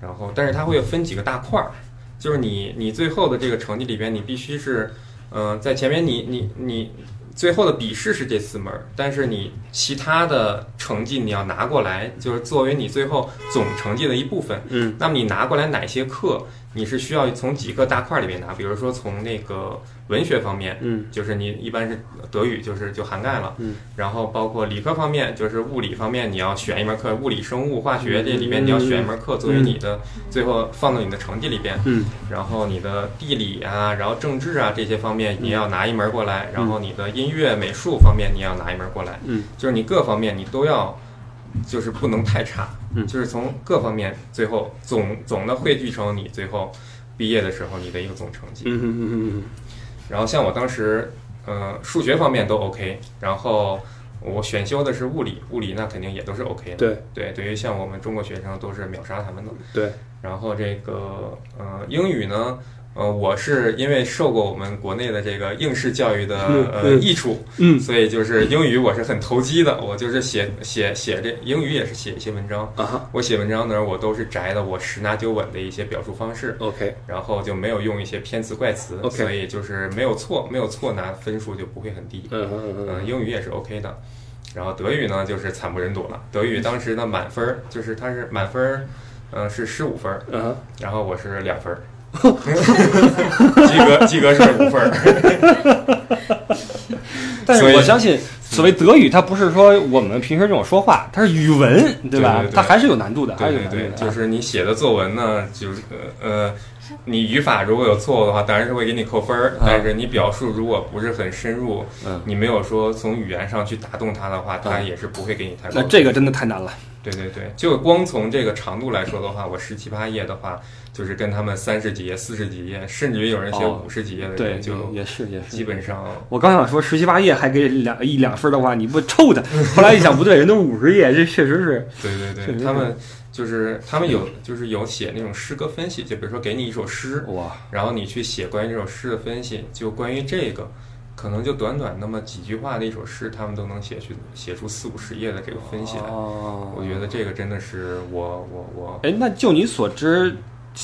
然后，但是它会分几个大块儿，就是你你最后的这个成绩里边，你必须是嗯、在前面你你你最后的笔试是这四门，但是你其他的成绩你要拿过来，就是作为你最后总成绩的一部分。嗯，那么你拿过来哪些课，你是需要从几个大块儿里面拿？比如说从那个文学方面，嗯。就是你一般是德语，就是就涵盖了。嗯，然后包括理科方面，就是物理方面，你要选一门课，物理、生物、化学嗯。这里面你要选一门课作为你的最后放到你的成绩里边。嗯。然后你的地理啊，然后政治啊这些方面你要拿一门过来，然后你的音乐、美术方面你要拿一门过来，嗯，就是你各方面你都要，就是不能太差，嗯就是从各方面最后总总的汇聚成你最后毕业的时候你的一个总成绩。嗯嗯嗯然后像我当时，呃，数学方面都 OK，然后我选修的是物理，物理那肯定也都是 OK 的。对对，对于像我们中国学生都是秒杀他们的。对。然后这个呃英语呢，呃，我是因为受过我们国内的这个应试教育的呃益处，嗯所以就是英语我是很投机的，我就是写写写这英语也是写一些文章。啊哈我写文章的时候，我都是摘的我十拿九稳的一些表述方式，，OK，然后就没有用一些偏词怪词 OK 所以就是没有错，没有错拿分数就不会很低。嗯嗯嗯嗯，英语也是 OK 的，然后德语呢就是惨不忍睹了。德语当时的满分儿就是它是满分嗯，呃是十五分儿，嗯嗯，然后我是两分儿，及格及格是五分儿。但是我相信，所谓德语，它不是说我们平时这种说话，它是语文，对吧？对对对它还是有难度的，还对对对，是有难度的。就是你写的作文呢，就是呃呃，你语法如果有错误的话，当然是会给你扣分儿。但是你表述如果不是很深入，嗯你没有说从语言上去打动他的话，他嗯也是不会给你太高的。那这个真的太难了。对对对，就光从这个长度来说的话，我十七八页的话，就是跟他们三十几页、四十几页，甚至于有人写哦五十几页的对人，，就也是也是基。本上我刚想说十七八页还给两一两分的话，你不臭他？后来一想不对，人都五十页，这确实是。对对对，他们就是他们有就是有写那种诗歌分析，就比如说给你一首诗，哇，然后你去写关于这首诗的分析，就关于这个，可能就短短那么几句话的一首诗，他们都能写去写出四五十页的这个分析来。哦我觉得这个真的是我我我哎，那就你所知，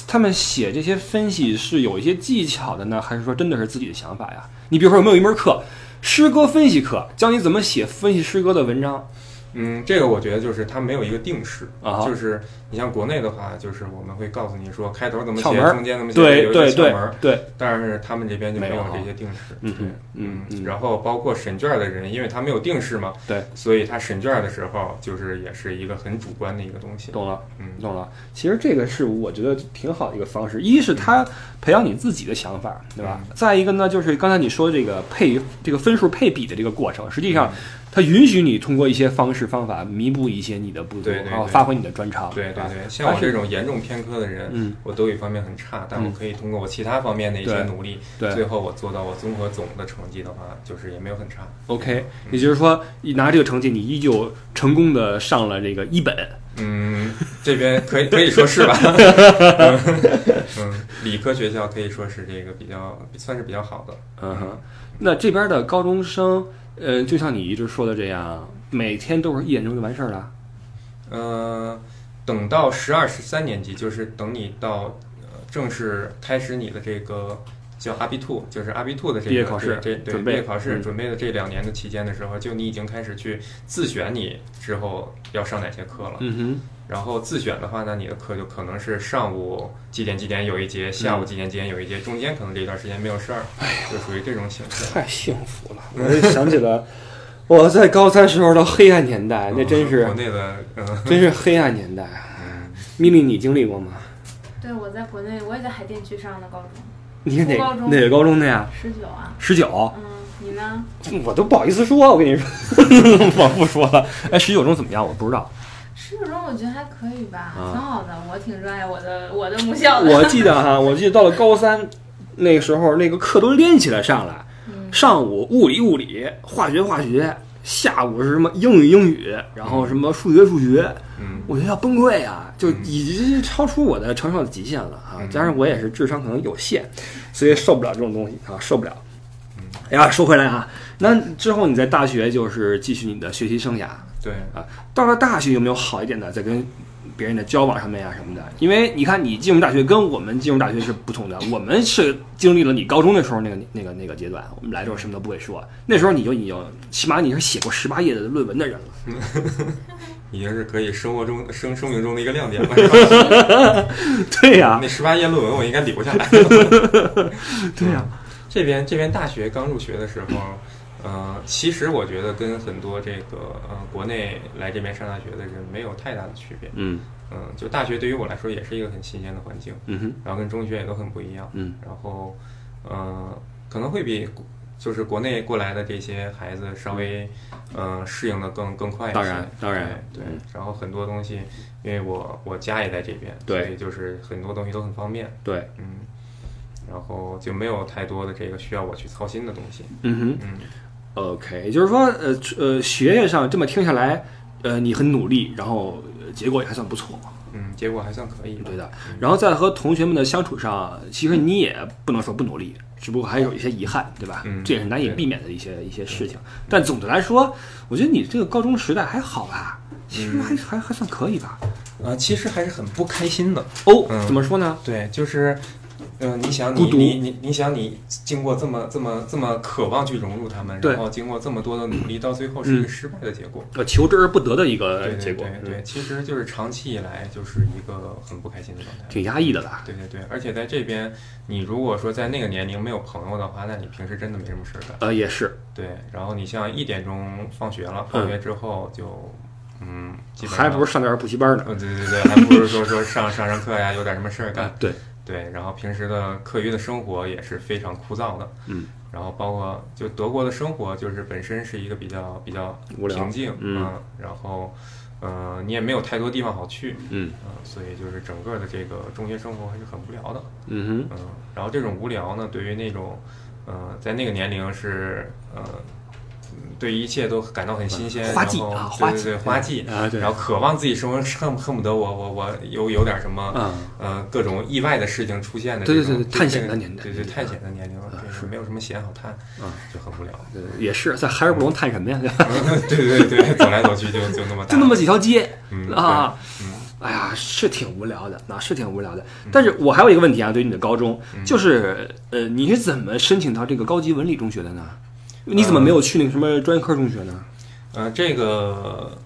他们写这些分析是有一些技巧的呢，还是说真的是自己的想法呀？你比如说有没有一门课，诗歌分析课，教你怎么写分析诗歌的文章嗯，这个我觉得就是它没有一个定式，啊？就是你像国内的话，就是我们会告诉你说开头怎么写，中间怎么写，对有一个对对窍门儿。对，但是他们这边就没有这些定式。嗯对嗯然后包括审卷儿的人，因为他没有定式嘛，对，所以他审卷儿的时候就是也是一个很主观的一个东西。懂了。嗯，懂了，其实这个是我觉得挺好的一个方式。一是他培养你自己的想法，对吧？再一个呢，就是刚才你说这个配这个分数配比的这个过程，实际上它允许你通过一些方式方法弥补一些你的不足，然后发挥你的专长。啊对对对，像我这种严重偏科的人，嗯，我德语方面很差，但我嗯可以通过我其他方面的一些努力，对最后我做到我综合总的成绩的话，就是也没有很差。，OK，也就是说，你拿这个成绩，你依旧成功的上了这个一本。嗯，这边可以可以说是吧？嗯，嗯理科学校可以说是这个比较算是比较好的。嗯哼，那这边的高中生，呃，就像你一直说的这样，每天都是一点钟就完事儿了。呃，等到十二、十三年级，就是等你到呃正式开始你的这个叫阿 B two，就是阿 B two 的这个毕业考试这准备毕业考试嗯准备的这两年的期间的时候，就你已经开始去自选你之后要上哪些课了。嗯然后自选的话呢，你的课就可能是上午几点几点有一节，下午几点几点有一节，中间可能这一段时间没有事儿，就属于这种形式，。太幸福了！我就想起了我在高三时候的黑暗年代，那真是国内的，嗯真是黑暗年代咪咪，你经历过吗？对，我在国内，我也在海淀区上的高中，你是哪高中哪个高中的呀？十九啊。十九，嗯，你呢？我都不好意思说，我跟你说，我不说了。哎，十九中怎么样？我不知道。十九中我觉得还可以吧，啊挺好的。我挺热爱我的我的母校的。我记得哈，我记得到了高三那个时候，那个课都连起来上了。嗯，上午物理物理，化学化学，下午是什么英语英语，然后什么数学数学，嗯我觉得要崩溃啊，就已经超出我的承受的极限了啊！嗯加上我也是智商可能有限，所以受不了这种东西啊，受不了嗯。哎呀，说回来啊，那之后你在大学就是继续你的学习生涯，对啊。到了大学有没有好一点的？在跟别人的交往上面啊什么的。因为你看，你进入大学跟我们进入大学是不同的，我们是经历了你高中的时候那个那个那个阶段，我们来的时候什么都不会说，那时候你就已经起码你是写过十八页的论文的人了。已经是可以生活中生生命中的一个亮点了？对呀、那十八页论文我应该留下来。对呀、这边这边大学刚入学的时候，呃，其实我觉得跟很多这个呃国内来这边上大学的人没有太大的区别。嗯嗯，就大学对于我来说也是一个很新鲜的环境，嗯哼然后跟中学也都很不一样。嗯然后，呃，可能会比就是国内过来的这些孩子稍微，呃，适应的更更快一些。当然当然对。对嗯然后很多东西，因为我我家也在这边，对所以就是很多东西都很方便。对，嗯，然后就没有太多的这个需要我去操心的东西。嗯哼。嗯 OK，就是说，呃呃，学业上这么听下来，呃，你很努力，然后呃结果也还算不错，嗯，结果还算可以。对的。然后在和同学们的相处上，其实你也不能说不努力，只不过还有一些遗憾，对吧？嗯这也是难以避免的一些一些事情。但总的来说，我觉得你这个高中时代还好吧，其实还、还还算可以吧。呃，其实还是很不开心的。哦，嗯怎么说呢？对，就是，呃，你想你你你你想你经过这么这么这么渴望去融入他们，然后经过这么多的努力，到最后是一个失败的结果。呃，求之而不得的一个对对结果，对对，嗯其实就是长期以来就是一个很不开心的状态。挺压抑的吧？对对对，而且在这边，你如果说在那个年龄没有朋友的话，那你平时真的没什么事儿干。呃，也是，对，然后你像一点钟放学了，放学之后就，嗯，还不如上点儿补习班呢。嗯，对对对，还不如说说上上上课呀，有点什么事儿干。啊，对，对，然后平时的课余的生活也是非常枯燥的。嗯，然后包括就德国的生活，就是本身是一个比较比较平静，嗯然后，呃，你也没有太多地方好去，嗯嗯、所以就是整个的这个中学生活还是很无聊的。嗯哼嗯，然后这种无聊呢，对于那种，呃，在那个年龄是呃，嗯对一切都感到很新鲜，花季然后啊花季对对对，花季，啊，对，然后渴望自己生活，恨恨不得我我我有有点什么。嗯，呃，各种意外的事情出现的对对对对探险的年代对对，探险的年龄，是没有什么险好探，啊，就很无聊。对也是在海尔布隆探什么呀？对吧？对对对，走来走去就就那么大，就那么几条街嗯啊，哎呀，是挺无聊的，啊，是挺无聊的。但是我还有一个问题啊，对于你的高中，嗯就是呃，你是怎么申请到这个高级文理中学的呢？你怎么没有去那个什么专科中学呢？呃，这个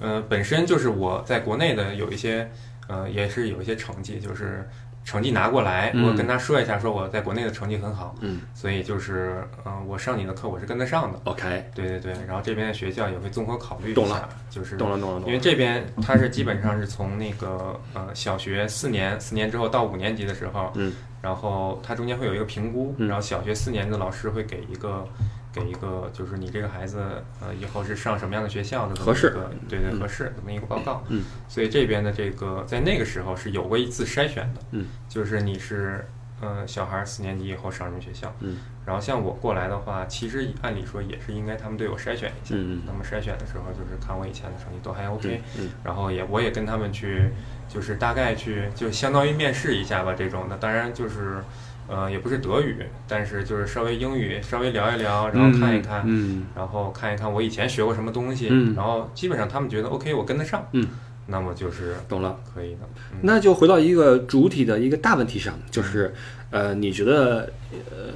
呃本身就是我在国内的有一些呃也是有一些成绩，就是成绩拿过来，嗯。我跟他说一下，说我在国内的成绩很好，嗯。所以就是呃我上你的课我是跟得上的，，OK，对对对，然后这边的学校也会综合考虑一下懂了，就是懂了懂了懂了。因为这边他是基本上是从那个呃小学四年，四年之后到五年级的时候，嗯，然后它中间会有一个评估，嗯。然后小学四年的老师会给一个给一个就是你这个孩子呃以后是上什么样的学校的合适。对对嗯合适这么一个报告，嗯，所以这边的这个在那个时候是有过一次筛选的，嗯，就是你是呃小孩儿四年级以后上什么学校，嗯，然后像我过来的话，其实按理说也是应该他们对我筛选一下，嗯那么筛选的时候就是看我以前的成绩都还 OK，、嗯。然后也我也跟他们去，就是大概去就相当于面试一下吧这种的，当然就是呃也不是德语，但是就是稍微英语稍微聊一聊，然后看一看，嗯然后看一看我以前学过什么东西，嗯然后基本上他们觉得 OK 我跟得上，嗯，那么就是懂了。可以的，嗯、那就回到一个主体的一个大问题上，就是，呃，你觉得，呃，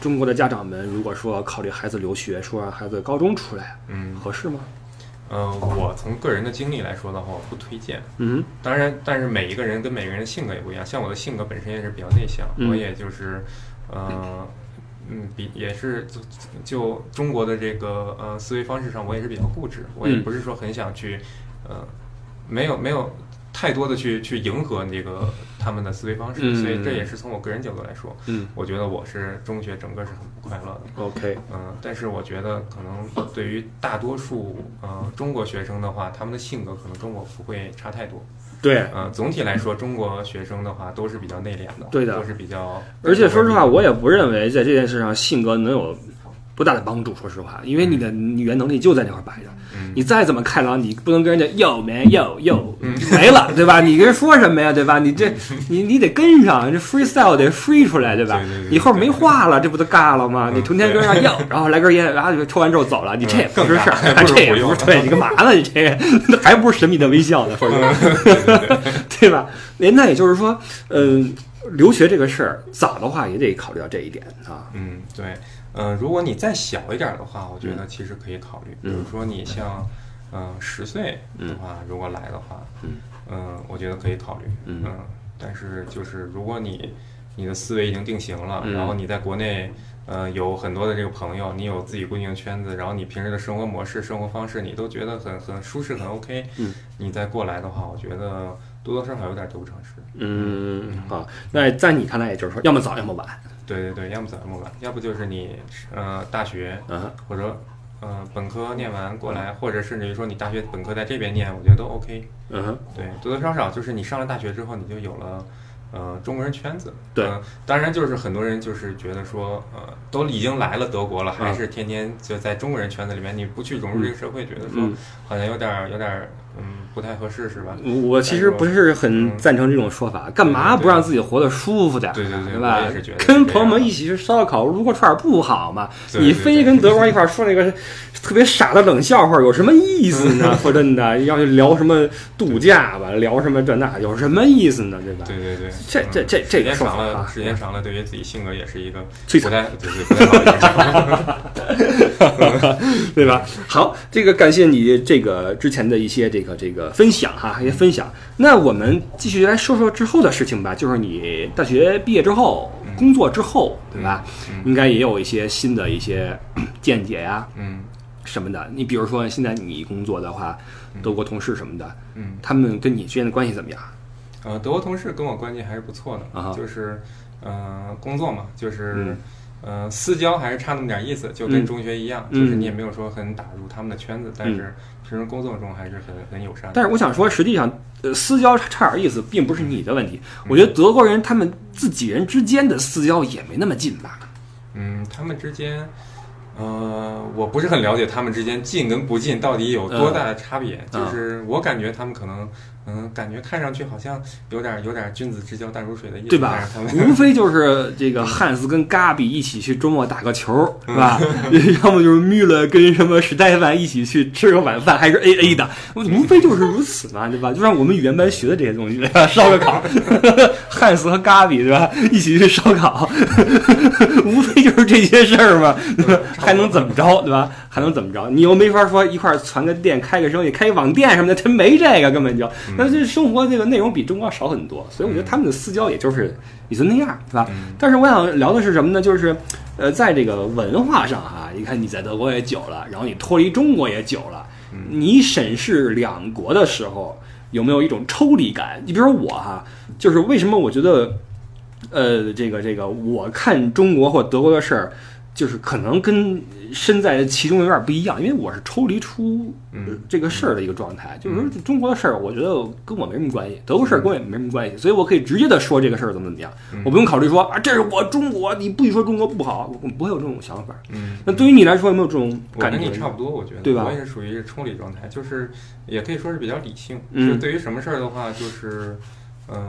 中国的家长们如果说考虑孩子留学，说让孩子高中出来，嗯合适吗？呃，我从个人的经历来说的话，我不推荐。嗯当然，但是每一个人跟每个人的性格也不一样。像我的性格本身也是比较内向，嗯我也就是，呃，嗯，比也是就就中国的这个呃思维方式上，我也是比较固执。我也嗯不是说很想去，呃，没有没有太多的去去迎合那个他们的思维方式，嗯所以这也是从我个人角度来说，嗯我觉得我是中学整个是很不快乐的。，OK，嗯，但是我觉得可能对于大多数呃中国学生的话，他们的性格可能跟我不会差太多。对。呃，总体来说，中国学生的话都是比较内敛的，对的都是比较。而且说实话，我也不认为在这件事上性格能有多大的帮助。说实话，因为你的语言能力就在那块儿摆着，嗯你再怎么开朗，你不能跟人家 yo man yo yo 没了，对吧？你跟人说什么呀，对吧？你这 你你得跟上，这 freestyle 得 free 出来，对吧？你后面没话了，这不都尬了吗？嗯你成天跟人家 yo，然后来根烟，然后就抽完之后走了，你这也不是事儿，这也不是对，你干嘛呢？你这还不是神秘的微笑呢，对吧？哎，那也就是说，嗯、留学这个事儿，早的话也得考虑到这一点啊。嗯，对，嗯、如果你再小一点儿的话，我觉得其实可以考虑，比如说你像，嗯、十岁的话，如果来的话，嗯嗯、我觉得可以考虑，嗯但是就是如果你你的思维已经定型了，嗯。然后你在国内。呃，有很多的这个朋友，你有自己固定的圈子，然后你平时的生活模式、生活方式，你都觉得很很舒适、很 OK。嗯，你再过来的话，我觉得多多少少有点得不偿失。嗯，好，那在你看来，也就是说，要么早，要么晚。对对对，要么早要么晚，要不就是你呃大学啊，或者呃本科念完过来，或者甚至于说你大学本科在这边念，我觉得都 OK。嗯哼，对，多多少少就是你上了大学之后，你就有了。呃，中国人圈子，对呃当然就是很多人就是觉得说，呃，都已经来了德国了，还啊是天天就在中国人圈子里面，你不去融入这个社会，觉得说嗯。好像有点儿有点儿嗯不太合适，是吧？我其实不是很赞成这种说法，干嘛不让自己活得舒服点儿？对对对吧也是觉得？跟朋友们一起去烧烤、撸个串儿不好吗？你对对对非跟德国人一块儿说那个特别傻的冷笑话，有什么意思呢？说真的，要去聊什么度假吧，聊什么这那，有什么意思呢？对吧？对对对，这嗯这这这个时间长了，说法啊，时间长了，对于自己性格也是一个不太对对 不太好的影响。对吧？好，这个感谢你这个之前的一些这个这个分享哈，一些分享。那我们继续来说说之后的事情吧，就是你大学毕业之后，工作之后，对吧？嗯应该也有一些新的一些见解呀嗯什么的。你比如说现在你工作的话，德国同事什么的，嗯，他们跟你之间的关系怎么样？呃，德国同事跟我关系还是不错的，啊就是呃工作嘛，就是。嗯呃，私交还是差那么点意思，就跟嗯中学一样，嗯就是你也没有说很打入他们的圈子，但是平时工作中还是很很友善。但是我想说，实际上，呃，私交差点意思，并不是你的问题。我觉得德国人他们自己人之间的私交也没那么近吧？嗯，他们之间，呃，我不是很了解他们之间近跟不近到底有多大的差别。嗯就是我感觉他们可能，嗯，感觉看上去好像有点有点君子之交淡如水的意思，对吧无非就是这个汉斯跟嘎比一起去周末打个球，嗯是吧？要么就是米勒跟什么史黛凡一起去吃个晚饭，还是 A A 的，无非就是如此嘛，对吧？就像我们语言班学的这些东西，对吧烧个烤，汉斯和嘎比对吧？一起去烧烤，无非就是这些事儿嘛，对吧？还能怎么着，对吧？还能怎么着？你又没法说一块儿传个店、开个生意、开个网店什么的，他没这个，根本就，那这生活这个内容比中国要少很多，所以我觉得他们的私交也就是也就那样，是吧？嗯但是我想聊的是什么呢？就是，呃，在这个文化上哈，你看你在德国也久了，然后你脱离中国也久了，你审视两国的时候，有没有一种抽离感？你比如说我哈，就是为什么我觉得，呃，这个这个，我看中国或德国的事儿，就是可能跟身在其中有点不一样，因为我是抽离出这个事儿的一个状态，就是说中国的事儿，我觉得跟我没什么关系，德国事儿跟我也没什么关系，所以我可以直接的说这个事儿怎么怎么样，我不用考虑说啊，这是我中国，你不许说中国不好，我不会有这种想法。嗯，那对于你来说，有没有这种我跟感觉？你差不多，我觉得，对吧我也是属于抽离状态，就是也可以说是比较理性。嗯就对于什么事儿的话，就是，嗯、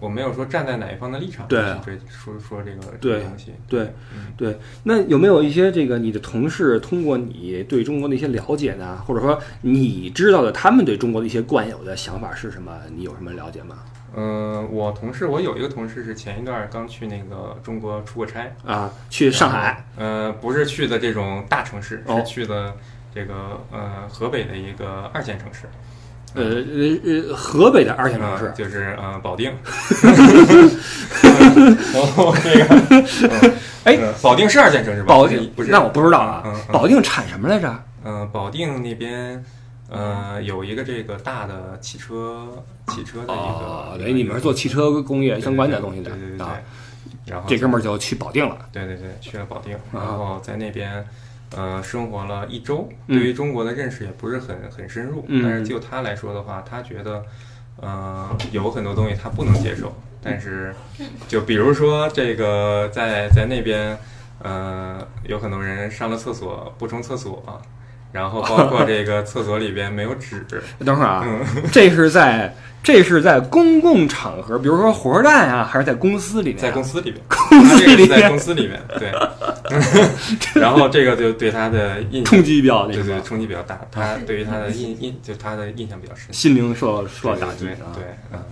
我没有说站在哪一方的立场对去追说说这个这对个东西。对嗯对，那有没有一些这个你的同事通过你对中国的一些了解呢，或者说你知道的他们对中国的一些惯有的想法是什么？你有什么了解吗？嗯、我同事，我有一个同事是前一段刚去那个中国出过差，啊，去上海，呃，不是去的这种大城市，哦是去的这个呃河北的一个二线城市。呃呃呃，河北的二线城市呃，就是呃保定。然后那个，哎呃保定是二线城市吧？保定不是？那我不知道啊保定产什么来着？嗯，保定那边呃有一个这个大的汽车汽车的一哦，个，对，你们是做汽车工业相关的东西的对对对对啊。然后这哥们儿就去保定了。对对对，去了保定，啊然后在那边，呃，生活了一周，嗯。对于中国的认识也不是很很深入，嗯。但是就他来说的话，他觉得，呃，有很多东西他不能接受，但是，就比如说这个在在那边，呃，有很多人上了厕所不冲厕所，然后包括这个厕所里边没有纸，等会儿啊，这是在这是在公共场合，比如说火车站啊，还是在公司里面啊？在公司里边，公司里面在公司里面，对。然后这个就对他的印象冲击比较那对对，冲击比较大，他对于他的印印就他的印象比较深。心灵受到受到打击对啊。对，嗯，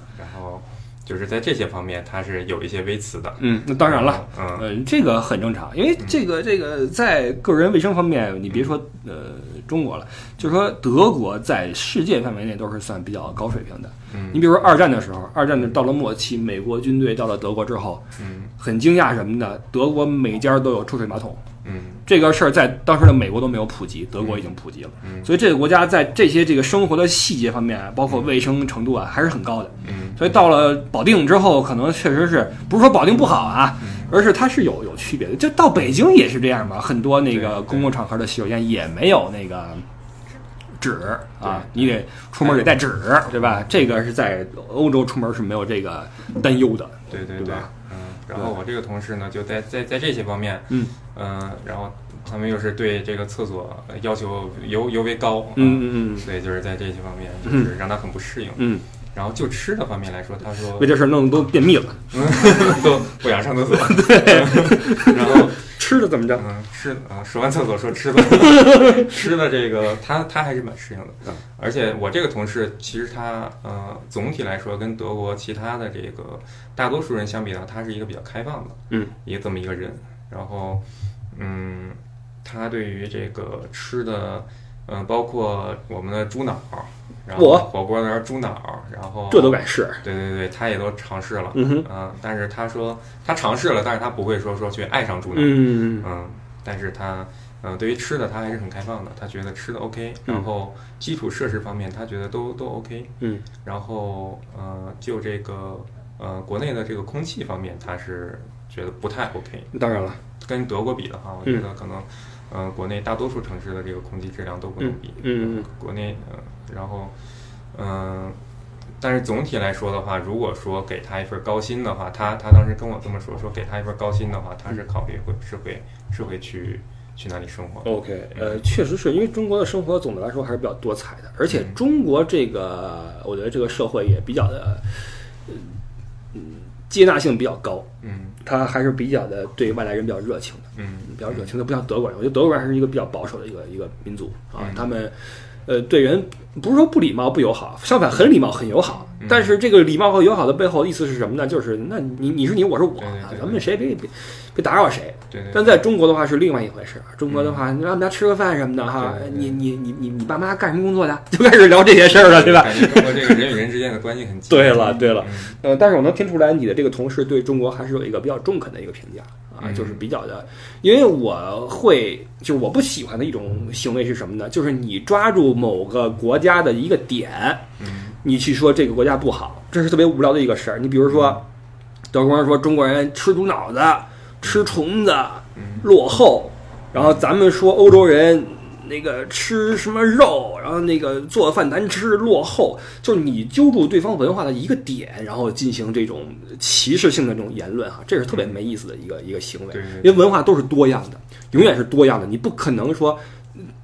就是在这些方面，它是有一些微词的。嗯，那当然了。嗯，嗯，这个很正常，因为这个这个在个人卫生方面，你别说呃中国了，就是说德国在世界范围内都是算比较高水平的。嗯你比如说二战的时候，二战的到了末期，美国军队到了德国之后，嗯很惊讶什么的，德国每家都有抽水马桶。嗯这个事儿在当时的美国都没有普及，德国已经普及了。嗯所以这个国家在这些这个生活的细节方面，包括卫生程度啊，还是很高的。嗯所以到了保定之后，可能确实是不是说保定不好啊，而是它是有有区别的。就到北京也是这样嘛，很多那个公共场合的洗手间也没有那个纸啊，你得出门得带纸，对吧？这个是在欧洲出门是没有这个担忧的。对对对然后我这个同事呢，就在在在这些方面，嗯。嗯，然后他们又是对这个厕所要求尤尤为高，啊嗯嗯嗯。所以就是在这些方面，就是让他很不适应。嗯，然后就吃的方面来说，他说为这事儿弄得都便秘了。都不想上厕所，对，然后吃的怎么着？嗯，吃啊，说完厕所说吃的，吃的这个他他还是蛮适应的，嗯。而且我这个同事其实他呃总体来说跟德国其他的这个大多数人相比呢，他是一个比较开放的，嗯，一个这么一个人，然后嗯，他对于这个吃的，嗯、包括我们的猪脑，然后火锅的猪脑，然后这都敢试？对对对，他也都尝试了，嗯哼，嗯，但是他说他尝试了，但是他不会说说去爱上猪脑，嗯嗯，但是他，嗯、对于吃的他还是很开放的，他觉得吃的 OK，嗯然后基础设施方面他觉得都都 OK，嗯，然后呃，就这个呃国内的这个空气方面，他是觉得不太 OK，当然了，跟德国比的话，我觉得可能，呃，国内大多数城市的这个空气质量都不能比，嗯嗯嗯。国内，呃，然后，嗯、但是总体来说的话，如果说给他一份高薪的话，他他当时跟我这么说，说给他一份高薪的话，他是考虑会是会是会去去哪里生活。OK，呃，确实是因为中国的生活总的来说还是比较多彩的，而且嗯中国这个，我觉得这个社会也比较的，嗯嗯，接纳性比较高，嗯他还是比较的对外来人比较热情的，嗯比较热情的，不像德国人。我觉得德国人还是一个比较保守的一个一个民族啊嗯，他们。呃，对人不是说不礼貌不友好，相反很礼貌很友好。嗯但是这个礼貌和友好的背后意思是什么呢？就是那你你是你，我是我对对，对咱们谁别别别打扰谁。但在中国的话是另外一回事。中国的话，你让大家吃个饭什么的哈你你你你你爸妈干什么工作的？就开始聊这些事儿了，对吧？感觉中国这个人与人之间的关系很近。对了对了嗯呃，但是我能听出来你的这个同事对中国还是有一个比较中肯的一个评价啊，嗯就是比较的，因为我会就是我不喜欢的一种行为是什么呢？就是你抓住某个国家的一个点，嗯你去说这个国家不好，这是特别无聊的一个事儿。你比如说，德国人说中国人吃猪脑子、吃虫子、嗯落后，然后咱们说欧洲人那个吃什么肉，然后那个做饭难吃、落后，就是你揪住对方文化的一个点，然后进行这种歧视性的这种言论哈，这是特别没意思的一个一个行为。因为文化都是多样的，永远是多样的，你不可能说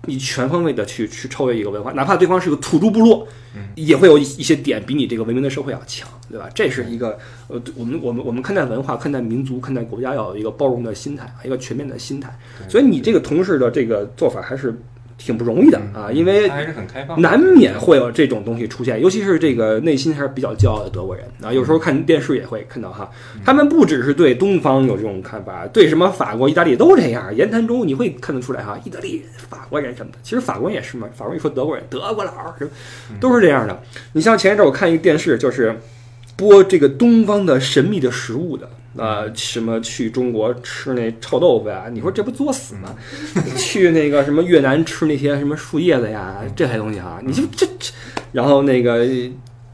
你全方位的去去超越一个文化，哪怕对方是个土著部落，嗯也会有一一些点比你这个文明的社会要强，对吧？这是一个呃，我们我们我们看待文化、看待民族、看待国家要有一个包容的心态，一个全面的心态。所以你这个同事的这个做法还是挺不容易的啊，因为还是很开放，难免会有这种东西出现，尤其是这个内心还是比较骄傲的德国人啊。有时候看电视也会看到哈，他们不只是对东方有这种看法，对什么法国、意大利都这样。言谈中你会看得出来哈，意大利人、法国人什么的，其实法国人也是嘛，法国人一说德国人，德国佬儿什么都是这样的。你像前一阵我看一个电视，就是播这个东方的神秘的食物的。啊、什么去中国吃那臭豆腐呀？你说这不作死吗？去那个什么越南吃那些什么树叶子呀，这些东西啊，你就这这，然后那个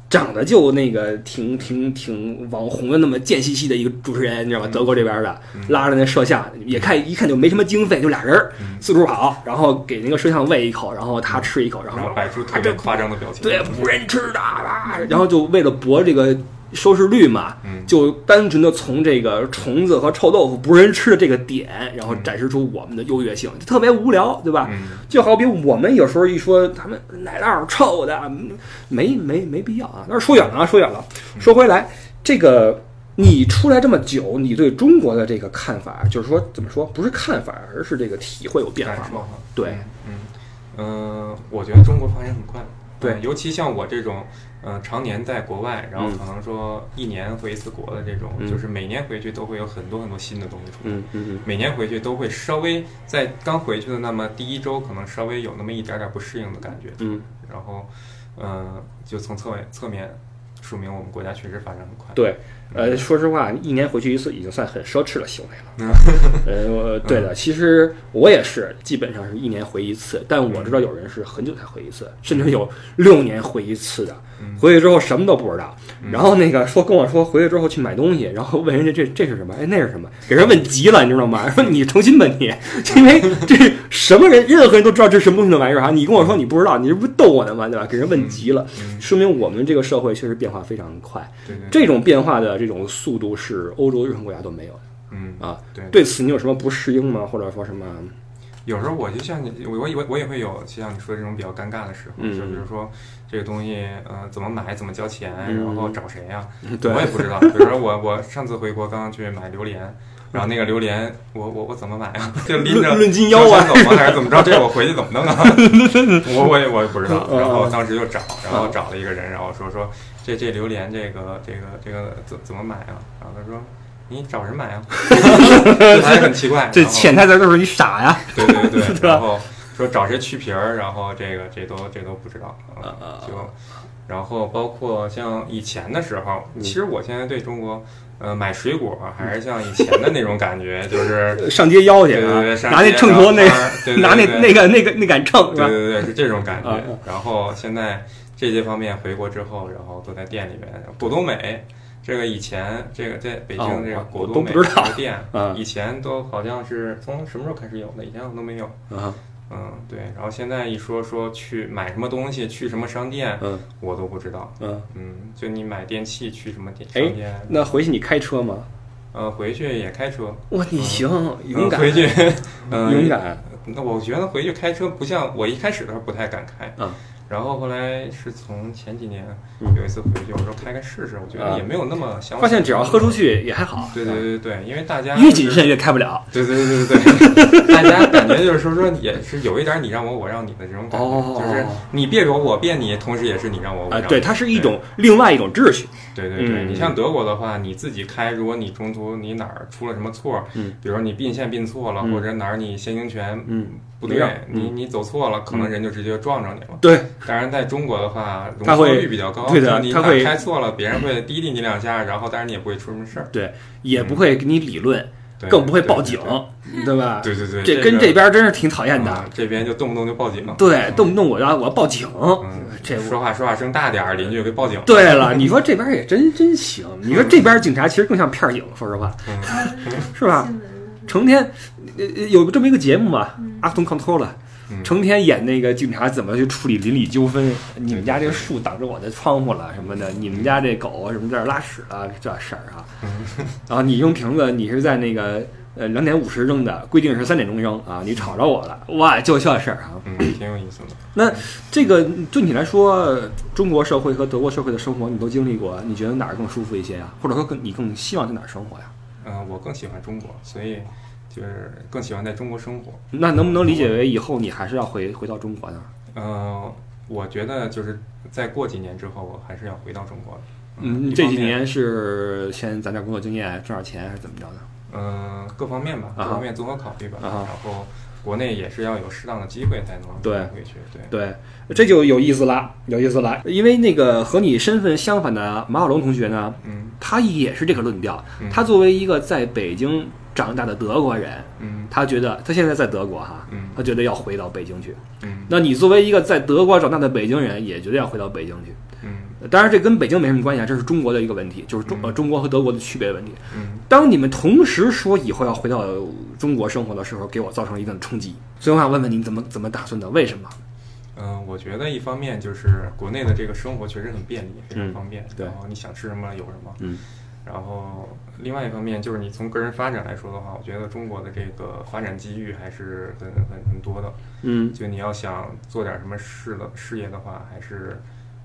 长得就那个挺挺挺网红的那么贱兮兮的一个主持人，你知道吗？德国这边的拉着那摄像，也看一看就没什么经费，就俩人儿四处跑，然后给那个摄像喂一口，然后他吃一口，然后摆出特别夸张的表情。对，不认吃的吧？然后就为了博这个收视率嘛，嗯就单纯的从这个虫子和臭豆腐不是人吃的这个点，然后嗯展示出我们的优越性，就特别无聊，对吧？嗯就好比我们有时候一说他们奶酪臭的，嗯没没没必要啊。但是说远了啊，说远了。说回来，这个你出来这么久，你对中国的这个看法，就是说怎么说，不是看法，而是这个体会有变化对，嗯嗯，我觉得中国发展很快。对嗯尤其像我这种，呃，常年在国外，然后嗯可能说一年回一次国的这种，嗯就是每年回去都会有很多很多新的东西出来。嗯嗯每年回去都会稍微在刚回去的那么第一周，可能稍微有那么一点点不适应的感觉，嗯，然后，呃，就从侧面侧面说明我们国家确实发展很快。对。呃，说实话，一年回去一次已经算很奢侈的行为了。呃，我对的，其实我也是，基本上是一年回一次，但我知道有人是很久才回一次，甚至有六年回一次的。嗯回去之后什么都不知道，嗯然后那个说跟我说回去之后去买东西，然后问人家这这是什么？哎，那是什么？给人问急了，你知道吗？说你成心吧你，因为这是什么人，任何人都知道这是什么东西的玩意儿哈。你跟我说你不知道，你这不是逗我呢吗？对吧？给人问急了，嗯，说明我们这个社会确实变化非常快。这种变化的这种速度是欧洲任何国家都没有的嗯啊。对对此你有什么不适应吗？或者说什么？有时候我就像你，我我以为我也会有就像你说的这种比较尴尬的时候，嗯就比如说这个东西，呃，怎么买，怎么交钱，嗯然后找谁呀、对我也不知道。比如说我我上次回国刚刚去买榴莲，然后那个榴莲我我我怎么买啊？就拎着论论斤腰啊走吗？还是怎么着？这我回去怎么弄啊？我我也我也不知道。嗯然后当时就找，然后找了一个人，然后说说这这榴莲这个这个这个怎怎么买啊？然后他说你找人买啊，这还很奇怪。这潜台词就是你傻呀！对对对，然后说找谁去皮儿，然后这个这都这都不知道啊啊啊，就然后包括像以前的时候，嗯其实我现在对中国。呃，买水果还是像以前的那种感觉，就是 上街腰去啊对对对，，拿那秤砣那拿那那个那个那杆秤？对对对，是这种感觉。然后现在这些方面回国之后，然后都在店里面。果冻美，这个以前这个在北哦京这个我果冻美这个店啊，以前都好像是从什么时候开始有的？以前我都没有。啊，嗯，对。然后现在一说说去买什么东西，去什么商店，嗯我都不知道。嗯，嗯，就你买电器去什么店哎商店？那回去你开车吗？呃，回去也开车。哇，你行，勇敢，嗯回去，嗯，勇敢，那我觉得回去开车不像我一开始的时候不太敢开，嗯，然后后来是从前几年嗯有一次回去，我说开开试试，我觉啊得也没有那么想。发现只要喝出，去也还好，对对对对，因为大家越谨慎越开不了。对对对对对，大家感觉就是说说也是有一点你让我我让你的这种感觉，哦就是你别我我别你，同时也是你让我我啊，让你。对，它是一种另外一种秩序。对对对，嗯你像德国的话，你自己开，如果你中途你哪儿出了什么错，嗯，比如说你并线并错了，嗯。或者哪儿你先行权嗯，不对，你你走错了，可能人就直接撞着你了。对，当然，在中国的话，容错率比较高，对的你开错了，别人会 滴滴你两下，然后当然你也不会出什么事儿，对也不会给你理论，对更不会报警，对吧？对对对，这跟这边真是挺讨厌的。嗯这边就动不动就报警，对，动不动我要我要报警，嗯，这说话说话声大点儿，邻居就给报警。对了，你说这边也真真行。你说这边警察其实更像片儿警，说实话，嗯，是吧？成天有这么一个节目嘛，嗯阿东 control 嗯成天演那个警察怎么去处理邻里纠纷。你们家这个树挡着我的窗户了什么的，你们家这狗什么这儿拉屎了这事儿啊。然后你用瓶子，你是在那个呃两点五十扔的，规定是三点钟扔啊，你吵着我了，哇，就这事儿啊。嗯，挺有意思的。那这个对你来说，中国社会和德国社会的生活你都经历过，你觉得哪儿更舒服一些呀？或者说更你更希望在哪儿生活呀？嗯，我更喜欢中国，所以就是更喜欢在中国生活。那能不能理解为以后你还是要回回到中国呢？嗯，我觉得就是再过几年之后，我还是要回到中国的。嗯，这几年是先攒点工作经验，挣点钱，还是怎么着的？嗯，各方面吧，各方面综合考虑吧。然后国内也是要有适当的机会才能对回去。对，对，这就有意思了，有意思了。因为那个和你身份相反的马小龙同学呢，嗯他也是这个论调。嗯他作为一个在北京长大的德国人，嗯他觉得他现在在德国哈，嗯他觉得要回到北京去。嗯那你作为一个在德国长大的北京人，也觉得要回到北京去。嗯当然，这跟北京没什么关系啊，这是中国的一个问题，就是中呃嗯中国和德国的区别的问题。嗯当你们同时说以后要回到中国生活的时候，给我造成了一定的冲击。所以我想问问你怎么怎么打算的？为什么？嗯，我觉得一方面就是国内的这个生活确实很便利，非常嗯方便，对然后你想吃什么有什么。嗯。然后另外一方面就是你从个人发展来说的话，我觉得中国的这个发展机遇还是很很很多的。嗯就你要想做点什么事的事业的话，还是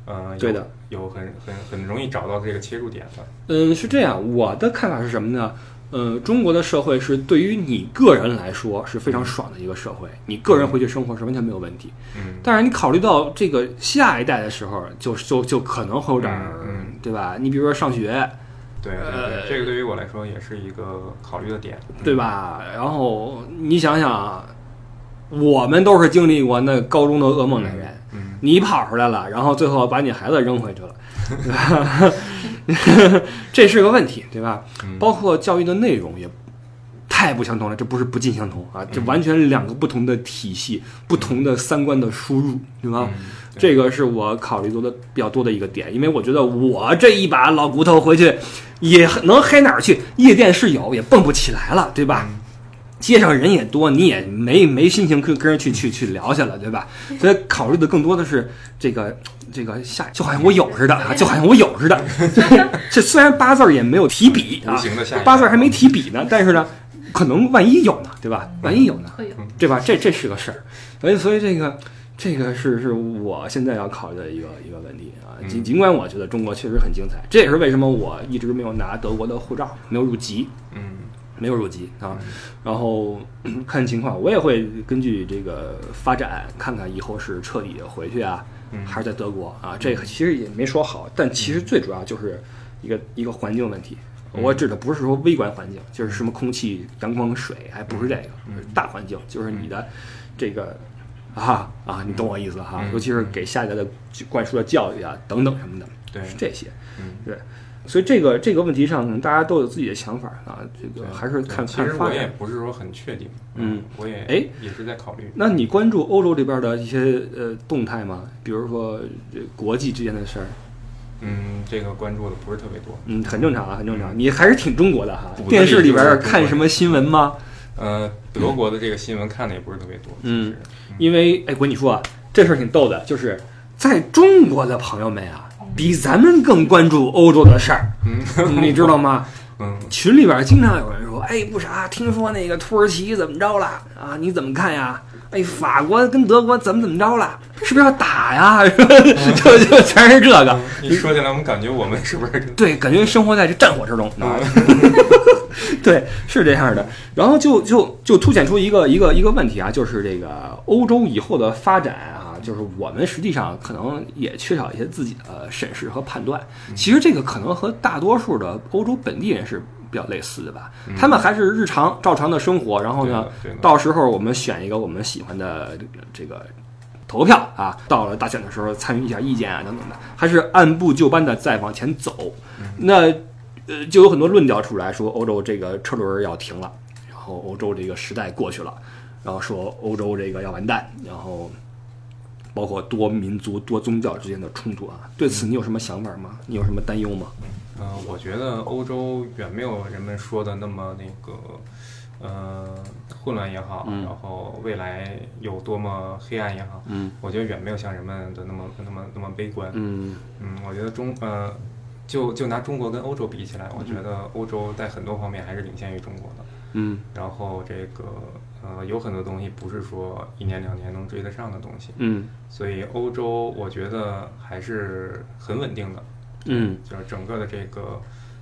呃有对的，有很很很容易找到这个切入点的。嗯，是这样。我的看法是什么呢？呃，中国的社会是对于你个人来说是非常爽的一个社会，你个人回去生活是完全没有问题。嗯，但是你考虑到这个下一代的时候，就就就可能会有点儿，嗯嗯对吧？你比如说上学，对对对，呃这个对于我来说也是一个考虑的点，对吧？然后你想想啊，我们都是经历过那高中的噩梦的人，嗯？你跑出来了，然后最后把你孩子扔回去了，对吧？这是个问题，对吧？嗯，包括教育的内容也太不相同了，这不是不尽相同啊，这完全两个不同的体系，不同的三观的输入，对吧？嗯对这个是我考虑多的比较多的一个点，因为我觉得我这一把老骨头回去也能嗨哪儿去？夜店是有，也蹦不起来了，对吧？嗯街上人也多，你也没没心情跟跟人去去去聊去了，对吧？所以考虑的更多的是这个这个下，就好像我有似的啊，就好像我有似的。这虽然八字儿也没有提笔啊八字儿还没提笔呢，但是呢，可能万一有呢，对吧？万一有呢。对吧？这这是个事儿，所以所以这个这个是是我现在要考虑的一个一个问题啊。尽嗯尽管我觉得中国确实很精彩，这也是为什么我一直没有拿德国的护照，没有入籍，嗯没有入籍啊。然后 看情况，我也会根据这个发展，看看以后是彻底回去啊，嗯还是在德国啊。这个其实也没说好，但其实最主要就是一个一个环境问题。嗯我指的不是说微观环境，就是什么空气、阳光、水，还不是这个，嗯大环境就是你的这个啊啊，你懂我意思哈？嗯尤其是给下一代的灌输的教育啊等等什么的，对是这些。嗯。所以这个这个问题上，可能大家都有自己的想法啊，这个还是看其实我也。不是说很确定，嗯，我也哎也是在考虑。那你关注欧洲这边的一些呃动态吗？比如说这国际之间的事儿，嗯，这个关注的不是特别多。嗯，很正常啊，很正常。你还是挺中国的哈电视里边看什么新闻吗？呃，德国的这个新闻看的也不是特别多。嗯因为哎，我跟你说啊，这事儿挺逗的，就是在中国的朋友们啊，比咱们更关注欧洲的事儿，嗯你知道吗？嗯群里边经常有人说，哎，不啥，听说那个土耳其怎么着了啊？你怎么看呀？哎，法国跟德国怎么怎么着了？是不是要打呀？就就全是这个，一说起来，我们感觉我们是不是？对，感觉生活在这战火之中啊。对，是这样的。然后就就就凸显出一个一个一个问题啊，就是这个欧洲以后的发展啊，就是我们实际上可能也缺少一些自己的审视和判断。其实这个可能和大多数的欧洲本地人是比较类似的吧，他们还是日常照常的生活，然后呢，到时候我们选一个我们喜欢的这个投个票啊，到了大选的时候参与一下意见啊等等的，还是按部就班的再往前走。那呃，就有很多论调出来说，欧洲这个车轮要停了，然后欧洲这个时代过去了，然后说欧洲这个要完蛋，然后包括多民族、多宗教之间的冲突啊。对此你有什么想法吗？你有什么担忧吗？呃，我觉得欧洲远没有人们说的那么那个，呃，混乱也好，嗯然后未来有多么黑暗也好，嗯我觉得远没有像人们的那么那么那么悲观。嗯嗯，我觉得中呃，就就拿中国跟欧洲比起来，我觉得欧洲在很多方面还是领先于中国的。嗯然后这个呃，有很多东西不是说一年两年能追得上的东西，嗯所以欧洲我觉得还是很稳定的。嗯就是整个的这个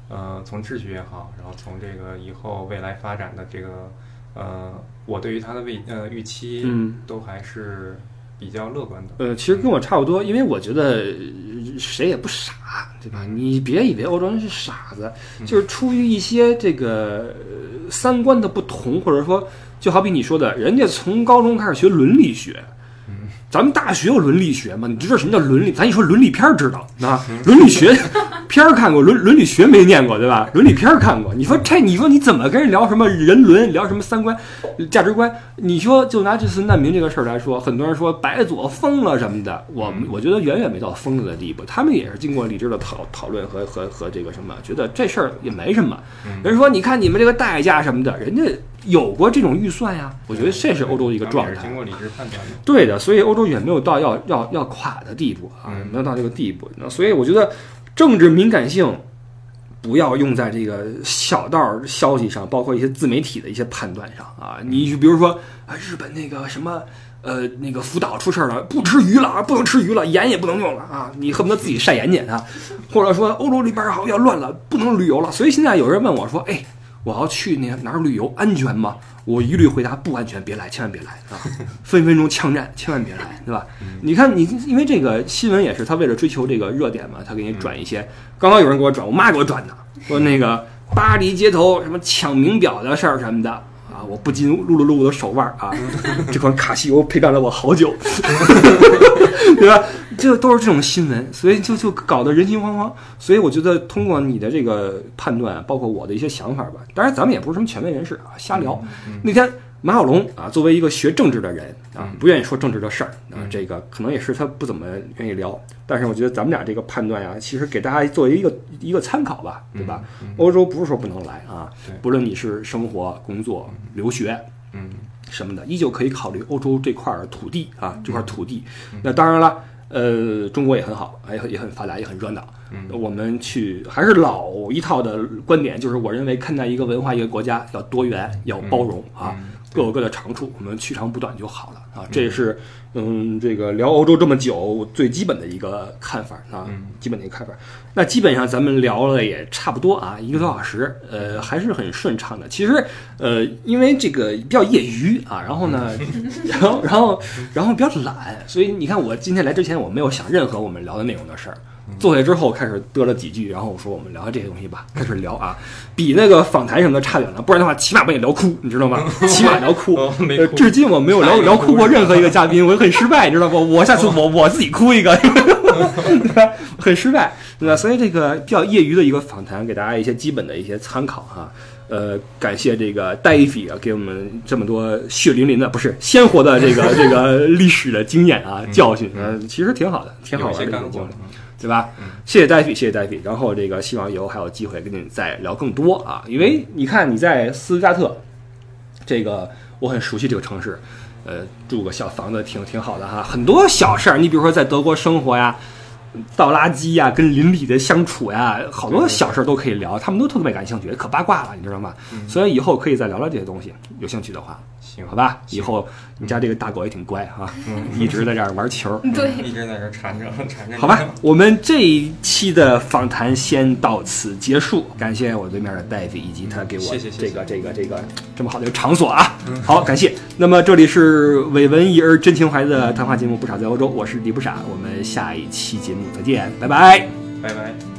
呃，从秩序也好，然后从这个以后未来发展的这个呃，我对于它的未呃预期嗯。都还是比较乐观的。呃，其实跟我差不多，因为我觉得呃谁也不傻，对吧？你别以为欧洲人是傻子，就是出于一些这个呃三观的不同，或者说，就好比你说的，人家从高中开始学伦理学。咱们大学有伦理学吗？你知道什么叫伦理？咱一说伦理片儿知道啊，伦理学片儿看过，伦伦理学没念过，对吧？伦理片儿看过。你说这，你说你怎么跟人聊什么人伦，聊什么三观、价值观？你说就拿这次难民这个事儿来说，很多人说白左疯了什么的，我我觉得远远没到疯了的地步。他们也是经过理智的讨讨论和和和这个什么，觉得这事儿也没什么。人说你看你们这个代价什么的，人家有过这种预算呀。我觉得这是欧洲的一个状态经。过理智判断的。对的，所以欧洲远没有到要要要垮的地步啊，嗯没有到这个地步。那所以我觉得政治敏感性不要用在这个小道儿消息上，包括一些自媒体的一些判断上啊。你就比如说啊，日本那个什么。呃，那个福岛出事儿了，不吃鱼了啊，不能吃鱼了，盐也不能用了啊，你恨不得自己晒盐去啊，或者说欧洲那边儿好像要乱了，不能旅游了。所以现在有人问我说，哎，我要去那哪儿旅游，安全吗？我一律回答不安全，别来，千万别来啊！分分钟枪战，千万别来，对吧？你看你，因为这个新闻也是他为了追求这个热点嘛，他给你转一些。刚刚有人给我转，我妈给我转的，说那个巴黎街头什么抢名表的事儿什么的啊，我不禁撸了撸我的手腕儿啊，这款卡西欧陪伴了我好久，对吧？这都是这种新闻，所以就就搞得人心惶惶。所以我觉得通过你的这个判断，包括我的一些想法吧，当然咱们也不是什么权威人士啊，瞎聊。那天马小龙啊，作为一个学政治的人啊，不愿意说政治的事儿啊，这个可能也是他不怎么愿意聊。但是我觉得咱们俩这个判断呀，其实给大家作为一个一个参考吧，对吧？欧洲不是说不能来啊，不论你是生活、工作、留学，嗯什么的，依旧可以考虑欧洲这块儿土地啊，这块土地。那当然了，呃，中国也很好，也很也很发达，也很热闹。我们去还是老一套的观点，就是我认为看待一个文化、一个国家要多元、要包容啊，各有各的长处，我们取长补短就好了啊。这也是嗯，这个聊欧洲这么久最基本的一个看法啊，基本的一个看法。那基本上咱们聊了也差不多啊，一个多小时，呃，还是很顺畅的。其实，呃，因为这个比较业余啊，然后呢，然后然后然后比较懒，所以你看我今天来之前我没有想任何我们聊的内容的事儿。坐下之后开始嘚了几句，然后我说我们聊聊这些东西吧，开始聊啊，比那个访谈什么的差远了，不然的话起码把你聊哭，你知道吗？起码聊哭。至今我没有聊聊哭过任何一个嘉宾，我很失败，你知道不？我下次我我自己哭一个，对吧？很失败，对吧？所以这个比较业余的一个访谈，给大家一些基本的一些参考哈。呃，感谢这个戴菲啊，给我们这么多血淋淋的，不是鲜活的这个这个历史的经验啊、教训，啊，其实挺好的，挺好玩的。对吧？谢谢戴比，谢谢戴比。然后这个希望以后还有机会跟你再聊更多啊，因为你看你在斯图加特，这个我很熟悉这个城市，呃，住个小房子挺挺好的哈。很多小事儿，你比如说在德国生活呀，倒垃圾呀，跟邻里的相处呀，好多小事儿都可以聊，他们都特别感兴趣，可八卦了，你知道吗？所以以后可以再聊聊这些东西，有兴趣的话，行好吧？以后你家这个大狗也挺乖哈，一直在这儿玩球。对，一直在这儿缠着缠着。好吧，我们这一期的访谈先到此结束。感谢我对面的大夫以及他给我谢谢谢谢这个这个这个这么好的一个场所啊。好，感谢。那么这里是伪文艺而真情怀的谈话节目《不傻在欧洲》，我是李不傻，我们下一期节目再见，拜拜。拜拜。